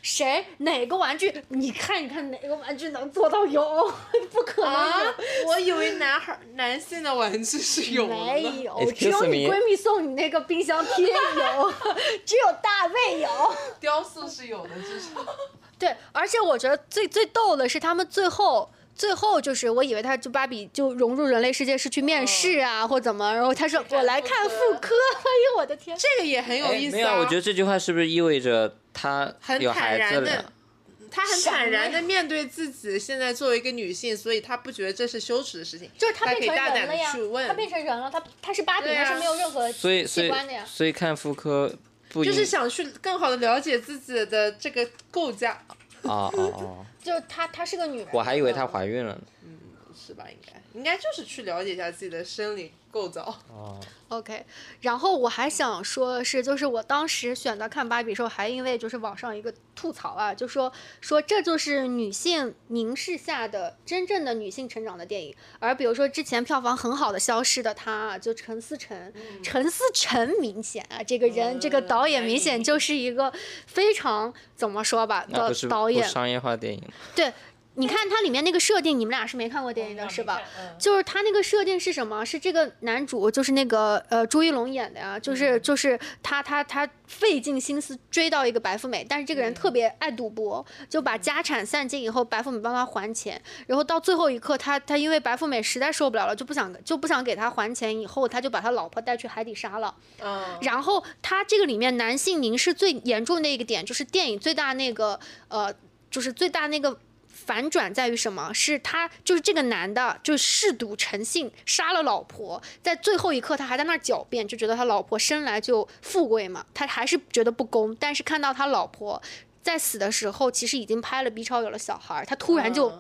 Speaker 2: 谁哪个玩具？你看一看哪个玩具能做到有？<laughs> 不可能有。
Speaker 1: 啊，我以为男孩男性的玩具是有的。
Speaker 2: 没有，只有你闺蜜送你那个冰箱贴有，<laughs> 只有大卫有。<laughs>
Speaker 1: 雕塑是有的，至少。
Speaker 2: 对，而且我觉得最最逗的是他们最后。最后就是，我以为他就芭比就融入人类世界是去面试啊，或怎么，然后他说我来看妇科，<laughs> 哎呦我的天！
Speaker 1: 这个也很有意思啊。
Speaker 3: 哎没有，我觉得这句话是不是意味着他
Speaker 1: 很
Speaker 3: 有
Speaker 1: 坦然的
Speaker 3: 孩子了？，
Speaker 1: 她很坦然的面对自己现在作为一个女性，所以她不觉得这是羞耻的事情，
Speaker 2: 就是他变成人了呀他变成人了，他他是芭比，是没有任何
Speaker 3: 所以所以
Speaker 2: 器官的呀。
Speaker 3: 所以看妇科不
Speaker 1: 就是想去更好的了解自己的这个构架，
Speaker 3: 哦哦哦，<laughs>
Speaker 2: 就她，她是个女人。
Speaker 3: 我还以为她怀孕了呢。
Speaker 1: 嗯是吧？应该应该就是去了解一下自己的生理构造。
Speaker 3: 哦
Speaker 2: ，OK，然后我还想说的是，就是我当时选择看芭比的时候，还因为就是网上一个吐槽啊，就说说这就是女性凝视下的真正的女性成长的电影。而比如说之前票房很好的《消失的她》，就陈思诚，陈思诚明显啊，这个人、这个导演明显就是一个非常怎么说吧的导演，
Speaker 3: 商业化电影？
Speaker 2: 对。你看它里面那个设定，你们俩是没看过电影的是吧？
Speaker 1: 嗯
Speaker 2: 就是它那个设定是什么？是这个男主，就是那个呃朱一龙演的呀，就是就是他他他费尽心思追到一个白富美，但是这个人特别爱赌博，就把家产散尽以后，白富美帮他还钱，然后到最后一刻，他他因为白富美实在受不了了，就不想就不想给他还钱，以后他就把他老婆带去海底杀了。
Speaker 1: 嗯，
Speaker 2: 然后他这个里面男性凝视最严重的一个点，就是电影最大那个呃，就是最大那个反转在于什么？是他就是这个男的，就嗜赌成性，杀了老婆，在最后一刻他还在那儿狡辩，就觉得他老婆生来就富贵嘛，他还是觉得不公。但是看到他老婆在死的时候，其实已经拍了 B 超，有了小孩，他突然就。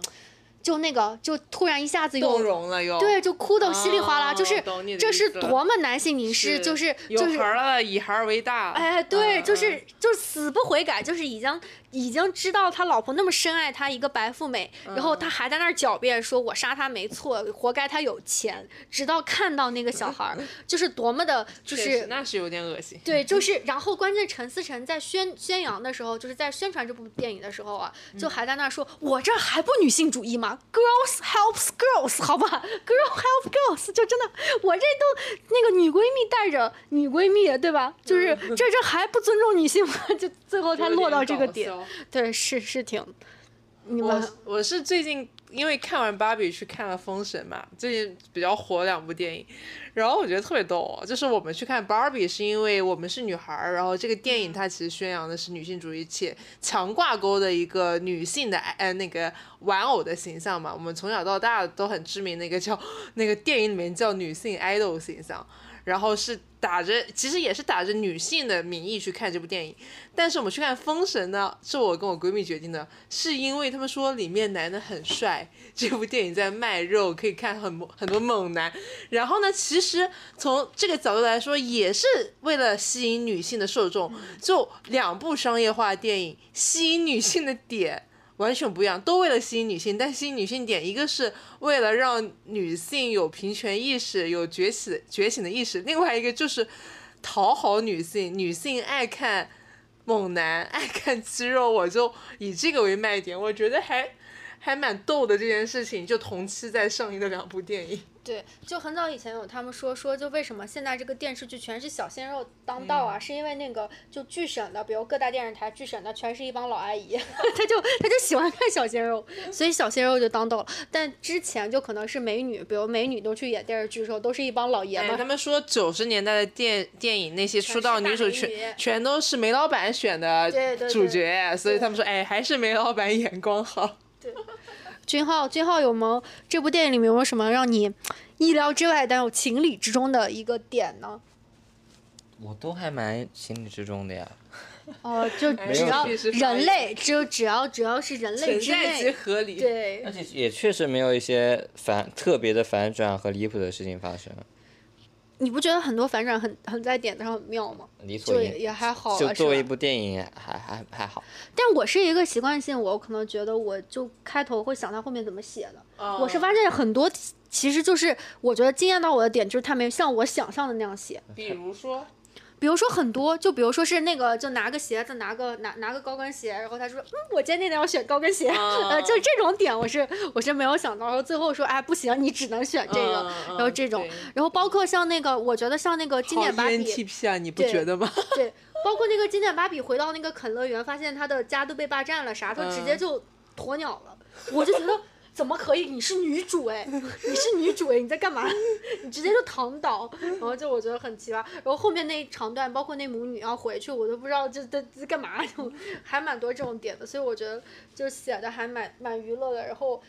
Speaker 2: 就那个，就突然一下子又
Speaker 1: 动容了，又
Speaker 2: 对，就哭得稀里哗啦，就是这是多么男性凝视，
Speaker 1: 就
Speaker 2: 是就是
Speaker 1: 有孩了，以孩为大，
Speaker 2: 哎，对，就是就死不悔改，就是已经。已经知道他老婆那么深爱他一个白富美，然后他还在那儿狡辩说：“我杀他没错，活该他有钱。”直到看到那个小孩儿，<laughs> 就是多么的，就是
Speaker 1: 那是有点恶心。
Speaker 2: 对，就是 <laughs> 然后关键陈思诚在宣宣扬的时候，就是在宣传这部电影的时候啊，就还在那儿说：“我这还不女性主义吗？Girls helps girls，好吧，<laughs> Girl help girls，就真的我这都那个女闺蜜带着女闺蜜，对吧？就是这这还不尊重女性吗？就最后他落到这个点。”对，是是挺。
Speaker 1: 我我是最近因为看完芭比去看了封神嘛，最近比较火两部电影，然后我觉得特别逗，就是我们去看芭比是因为我们是女孩儿，然后这个电影它其实宣扬的是女性主义且强挂钩的一个女性的呃那个玩偶的形象嘛，我们从小到大都很知名的一个叫那个电影里面叫女性 idol 形象。然后是打着，其实也是打着女性的名义去看这部电影，但是我们去看《封神》呢，是我跟我闺蜜决定的，是因为他们说里面男的很帅，这部电影在卖肉，可以看很很多猛男。然后呢，其实从这个角度来说，也是为了吸引女性的受众，就两部商业化电影吸引女性的点。完全不一样，都为了吸引女性，但吸引女性点，一个是为了让女性有平权意识、有觉醒觉醒的意识，另外一个就是讨好女性，女性爱看猛男，爱看肌肉，我就以这个为卖点，我觉得还还蛮逗的这件事情，就同期在上映的两部电影。
Speaker 2: 对，就很早以前有他们说说，就为什么现在这个电视剧全是小鲜肉当道啊？是因为那个就剧审的，比如各大电视台剧审的，全是一帮老阿姨，<laughs> 他就他就喜欢看小鲜肉，所以小鲜肉就当道了。但之前就可能是美女，比如美女都去演电视剧的时候，都是一帮老爷们。
Speaker 1: 他们说九十年代的电电影那些出道女主全全都是煤老板选的主角，所以他们说哎，还是煤老板眼光好。
Speaker 2: 对。君浩，君浩有没有这部电影里面有没有什么让你意料之外但又情理之中的一个点呢？
Speaker 3: 我都还蛮情理之中的呀。
Speaker 2: 哦，<laughs> 就只要人类，只有只要只要是人类之内，
Speaker 1: 合理。
Speaker 2: 对。
Speaker 3: 而且也确实没有一些反特别的反转和离谱的事情发生。
Speaker 2: 你不觉得很多反转很很在点子上很妙吗？就也还好，
Speaker 3: 就作为一部电影还还还好。
Speaker 2: 但我是一个习惯性，我可能觉得我就开头会想他后面怎么写的。我是发现很多其实就是我觉得惊艳到我的点就是他没有像我想象的那样写。
Speaker 1: 比如说。
Speaker 2: 比如说很多，就比如说是那个，就拿个鞋子，拿个拿拿个高跟鞋，然后他说，嗯，我今天要选高跟鞋，<laughs> 呃，就这种点，我是我是没有想到，然后最后说，哎，不行，你只能选这个，然后这种，然后包括像那个，我觉得像那个经典芭比
Speaker 1: ，T 啊，你不觉得吗？
Speaker 2: 对，包括那个经典芭比回到那个肯乐园，发现他的家都被霸占了，啥，他直接就鸵鸟了，我就觉得。怎么可以？你是女主哎，<laughs> 你是女主哎，你在干嘛？<laughs> 你直接就躺倒，然后就我觉得很奇葩。然后后面那一长段，包括那母女要回去，我都不知道这这这干嘛，就 <laughs> 还蛮多这种点的。所以我觉得就写的还蛮蛮娱乐的，然后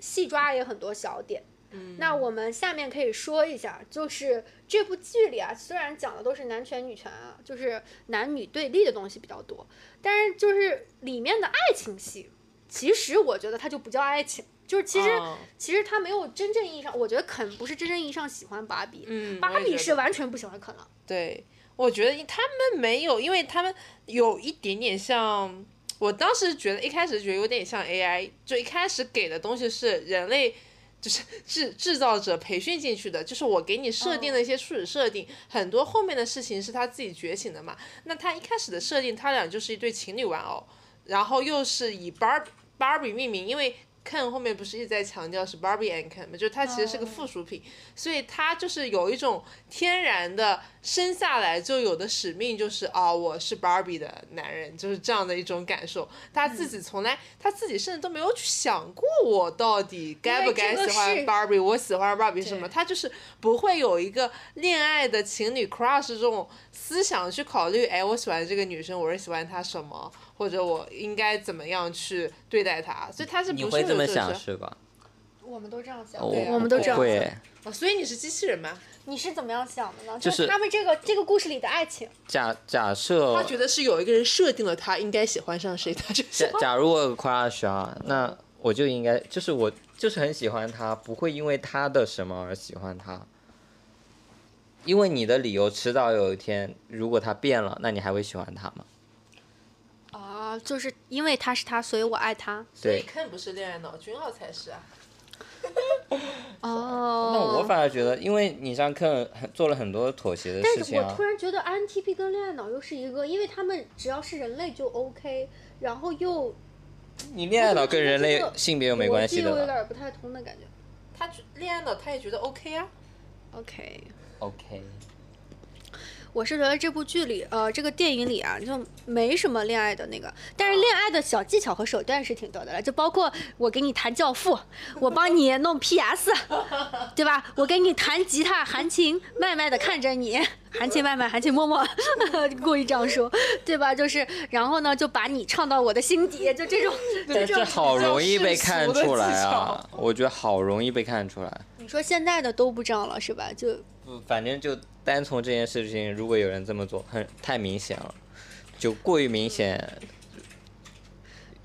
Speaker 2: 戏抓也很多小点。
Speaker 1: 嗯。
Speaker 2: 那我们下面可以说一下，就是这部剧里啊，虽然讲的都是男权女权啊，就是男女对立的东西比较多，但是就是里面的爱情戏，其实我觉得它就不叫爱情。就是其实其实他没有真正意义上，我觉得肯不是真正意义上喜欢芭比，芭比是完全不喜欢肯了。
Speaker 1: 对，我觉得他们没有，因为他们有一点点像，我当时觉得一开始觉得有点像 AI，就一开始给的东西是人类就是制制造者培训进去的，就是我给你设定的一些初始设定，很多后面的事情是他自己觉醒的嘛。那他一开始的设定，他俩就是一对情侣玩偶，然后又是以 Bar Barbie 命名，因为。Ken 后面不是一直在强调是 Barbie and Ken 吗？就是它其实是个附属品，所以它就是有一种天然的生下来就有的使命就是啊，我是 Barbie 的男人，就是这样的一种感受。他自己从来，他自己甚至都没有去想过我到底该不该喜欢 Barbie，我喜欢 Barbie 什么，他就是不会有一个恋爱的情侣 crush 这种思想去考虑。哎，我喜欢这个女生，我是喜欢她什么，或者我应该怎么样去对待她？所以他是不
Speaker 3: 你会这么想是吧？
Speaker 2: 我们都这样想，
Speaker 1: 对
Speaker 2: 我们都这样
Speaker 3: 想。
Speaker 1: 哦，所以你是机器人吗？
Speaker 2: 你是怎么样想的呢？
Speaker 3: 就是
Speaker 2: 他们这个这个故事里的爱情。
Speaker 3: 假假设
Speaker 1: 他觉得是有一个人设定了他应该喜欢上谁，他就 <laughs>
Speaker 3: 假假如我有 crush 啊，那我就应该就是我就是很喜欢他，不会因为他的什么而喜欢他。因为你的理由迟早有一天，如果他变了，那你还会喜欢他吗？
Speaker 2: 啊，就是因为他是他，所以我爱他。
Speaker 3: 对，
Speaker 1: 肯不是恋爱脑，君浩才是啊。<laughs>
Speaker 2: 哦，
Speaker 3: 那我反而觉得，因为你像肯做了很多妥协的事
Speaker 2: 情啊。但是我突然觉得 INTP 跟恋爱脑又是一个，因为他们只要是人类就 OK，然后又
Speaker 3: 你恋爱脑跟人类性别又没关系的。
Speaker 2: 我有点不太通的感觉。
Speaker 1: 他恋爱脑他也觉得 OK 啊
Speaker 2: ，OK。
Speaker 3: OK。
Speaker 2: 我是觉得这部剧里，呃，这个电影里啊，就没什么恋爱的那个，但是恋爱的小技巧和手段是挺多的了，就包括我给你弹教父，我帮你弄 PS，<laughs> 对吧？我给你弹吉他，含情脉脉的看着你，含情脉脉，含情脉脉，故意这样说，对吧？就是，然后呢，就把你唱到我的心底，就这种，<laughs>
Speaker 3: 这好容易被看出来啊！我觉得好容易被看出来。
Speaker 2: 你说现在的都不这样了是吧？就，
Speaker 3: 反正就。单从这件事情，如果有人这么做，很太明显了，就过于明显。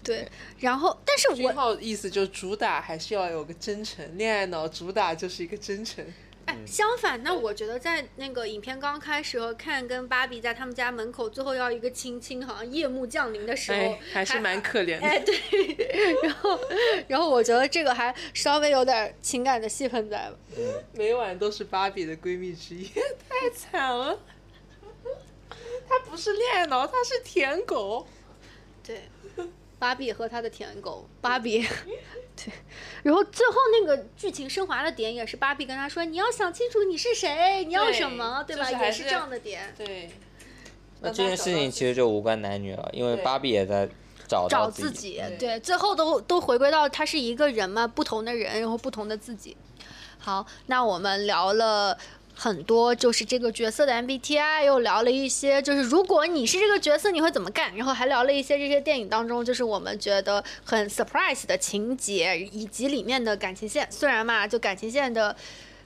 Speaker 2: 对，然后，但是我
Speaker 1: 号意思就主打还是要有个真诚，恋爱脑主打就是一个真诚。
Speaker 2: 相反，那我觉得在那个影片刚开始看跟芭比在他们家门口最后要一个亲亲，好像夜幕降临的时候，
Speaker 1: 还是蛮可怜的。<laughs>
Speaker 2: 哎，对。然后，然后我觉得这个还稍微有点情感的戏份在吧。
Speaker 1: 每晚都是芭比的闺蜜之一，<laughs> 太惨了。<laughs> 他不是恋爱脑，他是舔狗。
Speaker 2: 对。芭比和他的舔狗，芭比，<laughs> 对，然后最后那个剧情升华的点也是芭比跟他说：“你要想清楚你是谁，你要什么，对吧？”也是这样的点。
Speaker 1: 对。
Speaker 3: 那这件事情其实就无关男女了，因为芭比也在找
Speaker 2: 找自己。对，最后都都回归到他是一个人嘛，不同的人，然后不同的自己。好，那我们聊了。很多就是这个角色的 MBTI，又聊了一些，就是如果你是这个角色，你会怎么干？然后还聊了一些这些电影当中，就是我们觉得很 surprise 的情节，以及里面的感情线。虽然嘛，就感情线的，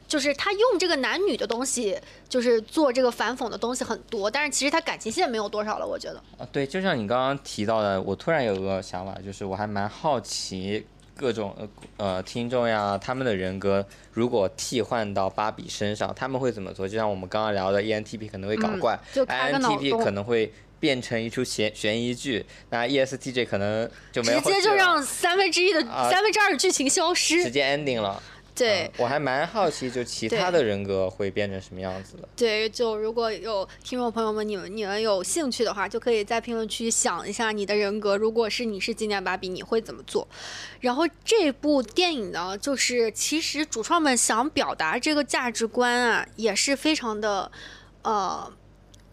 Speaker 2: 就是他用这个男女的东西，就是做这个反讽的东西很多，但是其实他感情线没有多少了，我觉得。
Speaker 3: 啊，对，就像你刚刚提到的，我突然有个想法，就是我还蛮好奇。各种呃呃听众呀，他们的人格如果替换到芭比身上，他们会怎么做？就像我们刚刚聊的，ENTP 可能会搞怪，INTP 可能会变成一出悬悬疑剧，那 ESTJ 可能就没有
Speaker 2: 直接就让三分之一的三分之二的剧情消失，
Speaker 3: 直接 ending 了。
Speaker 2: 对，
Speaker 3: 我还蛮好奇，就其他的人格会变成什么样子的。
Speaker 2: 对，就如果有听众朋友们，你们你们有兴趣的话，就可以在评论区想一下你的人格，如果是你是经典芭比，你会怎么做？然后这部电影呢，就是其实主创们想表达这个价值观啊，也是非常的，呃。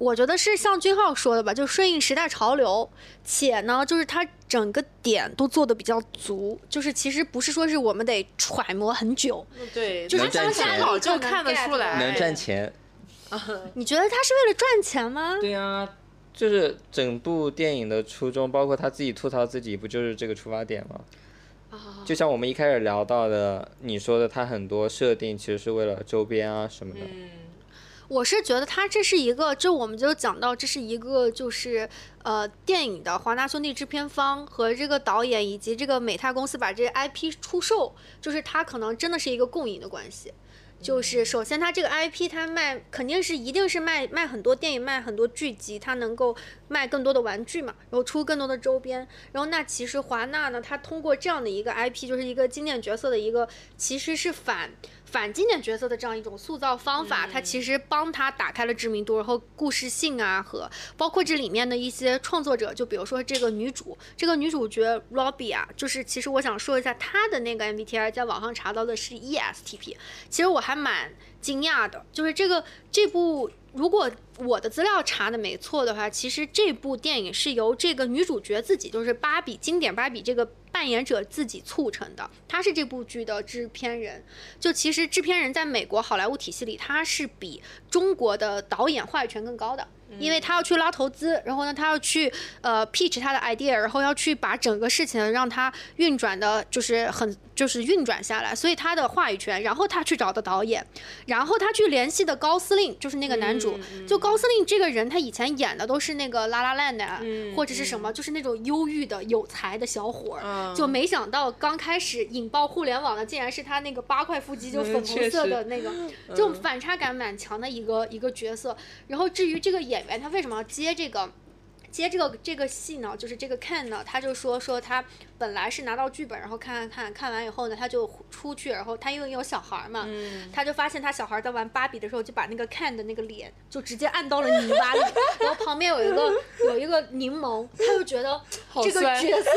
Speaker 2: 我觉得是像君浩说的吧，就顺应时代潮流，且呢，就是它整个点都做的比较足，就是其实不是说是我们得揣摩很久，
Speaker 1: 对，
Speaker 2: 就是
Speaker 3: 当
Speaker 2: 下
Speaker 1: 老就看得出来，
Speaker 3: 能赚钱。
Speaker 2: 你觉得他是为了赚钱吗？
Speaker 3: 对呀，就是整部电影的初衷，包括他自己吐槽自己，不就是这个出发点吗？
Speaker 2: 啊，
Speaker 3: 就像我们一开始聊到的，你说的，他很多设定其实是为了周边啊什么的。
Speaker 2: 我是觉得他这是一个，就我们就讲到这是一个，就是呃电影的华纳兄弟制片方和这个导演以及这个美泰公司把这个 IP 出售，就是它可能真的是一个共赢的关系。就是首先，它这个 IP 它卖肯定是一定是卖卖很多电影，卖很多剧集，它能够卖更多的玩具嘛，然后出更多的周边。然后那其实华纳呢，它通过这样的一个 IP，就是一个经典角色的一个，其实是反反经典角色的这样一种塑造方法，它其实帮他打开了知名度，然后故事性啊和包括这里面的一些创作者，就比如说这个女主，这个女主角 Robbie 啊，就是其实我想说一下她的那个 MBTI，在网上查到的是 ESTP，其实我还。还蛮惊讶的，就是这个这部，如果我的资料查的没错的话，其实这部电影是由这个女主角自己，就是芭比经典芭比这个扮演者自己促成的，她是这部剧的制片人。就其实制片人在美国好莱坞体系里，他是比中国的导演话语权更高的。因为他要去拉投资，然后呢，他要去呃 pitch 他的 idea，然后要去把整个事情让他运转的，就是很就是运转下来，所以他的话语权。然后他去找的导演，然后他去联系的高司令，就是那个男主。就高司令这个人，他以前演的都是那个拉拉烂的，或者是什么，就是那种忧郁的有才的小伙儿。就没想到刚开始引爆互联网的，竟然是他那个八块腹肌就粉红色的那个，就反差感蛮强的一个一个角色。然后至于这个演。演员他为什么要接这个，接这个这个戏呢？就是这个 Ken 呢，他就说说他。本来是拿到剧本，然后看看看看完以后呢，他就出去，然后他因为有小孩嘛，他就发现他小孩在玩芭比的时候，就把那个 Ken 的那个脸就直接按到了泥巴里，<laughs> 然后旁边有一个有一个柠檬，他就觉得这个角色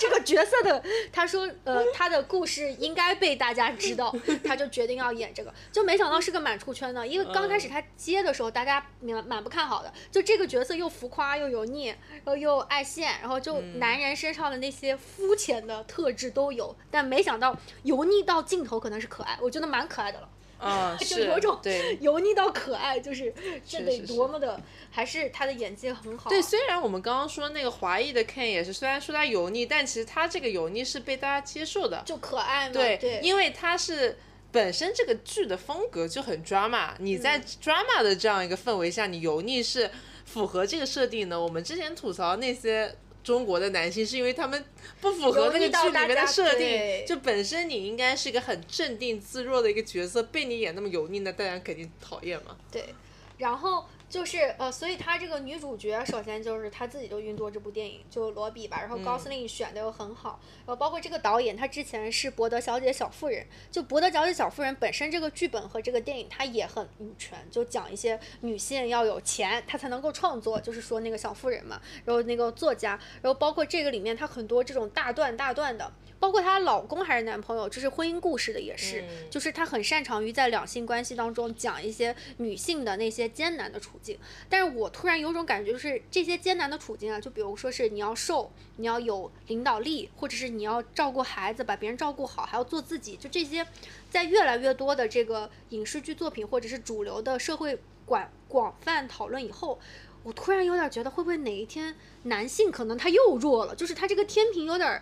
Speaker 2: 这个角色的，他说呃他的故事应该被大家知道，他就决定要演这个，就没想到是个满出圈的，因为刚开始他接的时候大家蛮蛮不看好的，就这个角色又浮夸又油腻，然后又爱现，然后就男人身上的那些肤。肤浅的特质都有，但没想到油腻到尽头可能是可爱，我觉得蛮可爱的了。
Speaker 1: 啊，<laughs>
Speaker 2: 就有种 <laughs> 油腻到可爱，就是
Speaker 1: 这
Speaker 2: 得多么的，还是他的演技很好。
Speaker 1: 对，虽然我们刚刚说那个华裔的 Ken 也是，虽然说他油腻，但其实他这个油腻是被大家接受的，
Speaker 2: 就可爱嘛。
Speaker 1: 对，因为他是本身这个剧的风格就很 drama，你在 drama 的这样一个氛围下，你油腻是符合这个设定的。我们之前吐槽那些。中国的男性是因为他们不符合那个剧里面的设定，就本身你应该是一个很镇定自若的一个角色，被你演那么油腻，那大家肯定讨厌嘛。
Speaker 2: 对，然后。就是呃，所以她这个女主角，首先就是她自己就运作这部电影，就罗比吧。然后高司令选的又很好，然后包括这个导演，他之前是《伯德小姐小妇人》，就《伯德小姐小妇人》本身这个剧本和这个电影，它也很女权，就讲一些女性要有钱，她才能够创作，就是说那个小妇人嘛。然后那个作家，然后包括这个里面，它很多这种大段大段的。包括她老公还是男朋友，就是婚姻故事的也是，就是她很擅长于在两性关系当中讲一些女性的那些艰难的处境。但是我突然有种感觉，就是这些艰难的处境啊，就比如说是你要瘦，你要有领导力，或者是你要照顾孩子，把别人照顾好，还要做自己，就这些，在越来越多的这个影视剧作品或者是主流的社会广广泛讨论以后，我突然有点觉得，会不会哪一天男性可能他又弱了，就是他这个天平有点。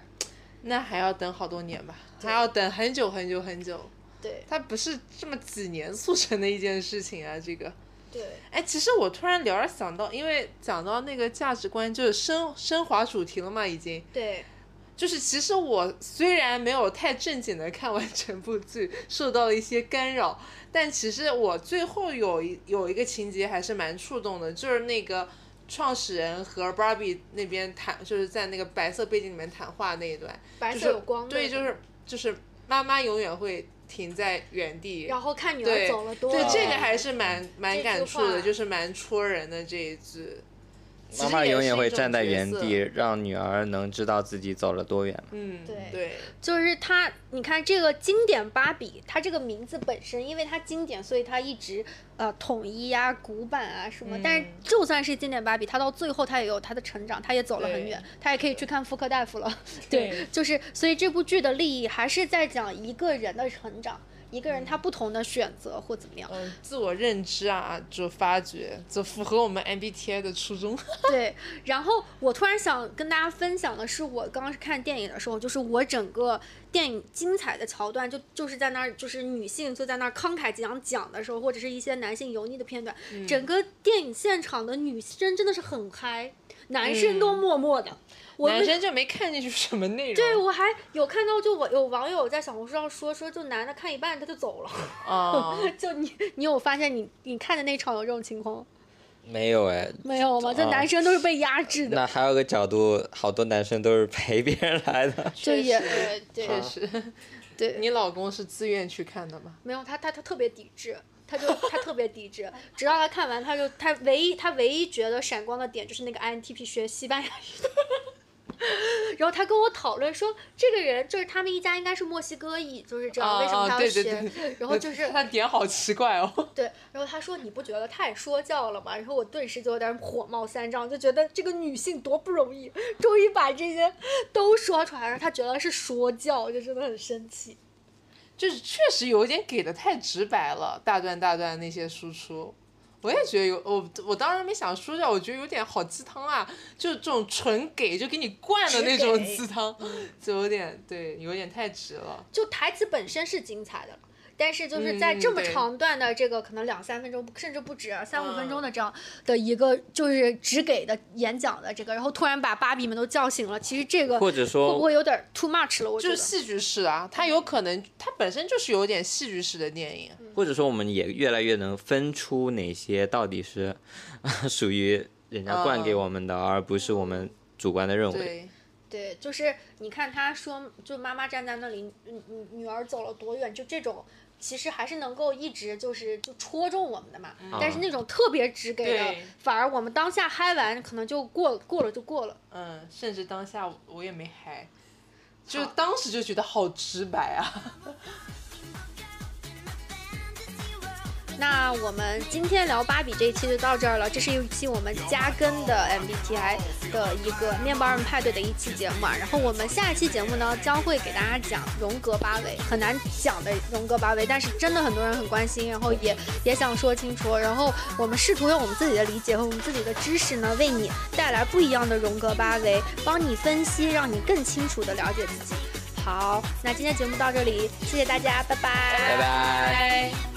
Speaker 1: 那还要等好多年吧，还要等很久很久很久。
Speaker 2: 对，
Speaker 1: 它不是这么几年促成的一件事情啊，这个。
Speaker 2: 对。
Speaker 1: 哎，其实我突然聊着想到，因为讲到那个价值观，就是升升华主题了嘛，已经。
Speaker 2: 对。
Speaker 1: 就是其实我虽然没有太正经的看完整部剧，受到了一些干扰，但其实我最后有一有一个情节还是蛮触动的，就是那个。创始人和 Barbie 那边谈，就是在那个白色背景里面谈话那一段，
Speaker 2: 白色有光
Speaker 1: 对，就是就是妈妈永远会停在原地，
Speaker 2: 然后看女儿走了多，
Speaker 1: 对这个还是蛮蛮感触的，就是蛮戳人的这一句。
Speaker 3: 妈妈永远会站在原地，让女儿能知道自己走了多远。
Speaker 1: 嗯，
Speaker 2: 对
Speaker 1: 对，
Speaker 2: 就是他，你看这个经典芭比，它这个名字本身，因为它经典，所以它一直呃统一啊、古板啊什么。但是就算是经典芭比，它到最后它也有它的成长，它也走了很远，它也可以去看妇科大夫了。对，就是所以这部剧的利益还是在讲一个人的成长。一个人他不同的选择或怎么样，
Speaker 1: 嗯，自我认知啊，就发掘，就符合我们 MBTI 的初衷。<laughs> <laughs>
Speaker 2: 对，然后我突然想跟大家分享的是，我刚刚是看电影的时候，就是我整个电影精彩的桥段，就就是在那儿，就是女性就在那儿慷慨激昂讲的时候，或者是一些男性油腻的片段，整个电影现场的女生真的是很嗨，男生都默默的。
Speaker 1: 男生就没看进去什么内容。
Speaker 2: 对，我还有看到，就我有网友在小红书上说，说就男的看一半他就走了。
Speaker 1: 啊。<laughs>
Speaker 2: 就你，你有发现你你看的那场有这种情况？
Speaker 3: 没有哎。
Speaker 2: 没有吗？这男生都是被压制的。
Speaker 3: 那还有个角度，好多男生都是陪别人来的。<laughs>
Speaker 2: 确实，
Speaker 1: 确实。
Speaker 2: 对。
Speaker 1: 你老公是自愿去看的吗？
Speaker 2: 没有，他他他特别抵制，他就他特别抵制，直到他看完，他就他唯一他唯一觉得闪光的点就是那个 INTP 学西班牙语的。然后他跟我讨论说，这个人就是他们一家应该是墨西哥裔，就是这样，为什么他要学？然后就是
Speaker 1: 他点好奇怪哦。
Speaker 2: 对，然后他说你不觉得太说教了吗？然后我顿时就有点火冒三丈，就觉得这个女性多不容易，终于把这些都说出来了，他觉得是说教，就真的很生气。
Speaker 1: 就是确实有点给的太直白了，大段大段那些输出。我也觉得有我，我当时没想说教，我觉得有点好鸡汤啊，就这种纯给就给你灌的那种鸡汤，就有点对，有点太直了。
Speaker 2: 就台词本身是精彩的。但是就是在这么长段的这个可能两三分钟甚至不止三五分钟的这样的一个就是只给的演讲的这个，然后突然把芭比们都叫醒了，其实这个
Speaker 3: 或者说
Speaker 2: 会不会有点 too much 了？我
Speaker 1: 觉得就是戏剧式啊，它有可能它本身就是有点戏剧式的电影，
Speaker 3: 或者说我们也越来越能分出哪些到底是 <laughs> 属于人家灌给我们的，而不是我们主观的认为。
Speaker 2: 对，就是你看他说，就妈妈站在那里，女女女儿走了多远，就这种。其实还是能够一直就是就戳中我们的嘛，但是那种特别直给的，反而我们当下嗨完可能就过过了就过了。
Speaker 1: 嗯，甚至当下我也没嗨，就当时就觉得好直白啊。
Speaker 2: 那我们今天聊芭比这一期就到这儿了，这是一期我们加更的 MBTI 的一个面包人派对的一期节目啊。然后我们下一期节目呢，将会给大家讲荣格八维，很难讲的荣格八维，但是真的很多人很关心，然后也也想说清楚。然后我们试图用我们自己的理解和我们自己的知识呢，为你带来不一样的荣格八维，帮你分析，让你更清楚的了解自己。好，那今天节目到这里，谢谢大家，拜拜，
Speaker 3: 拜拜。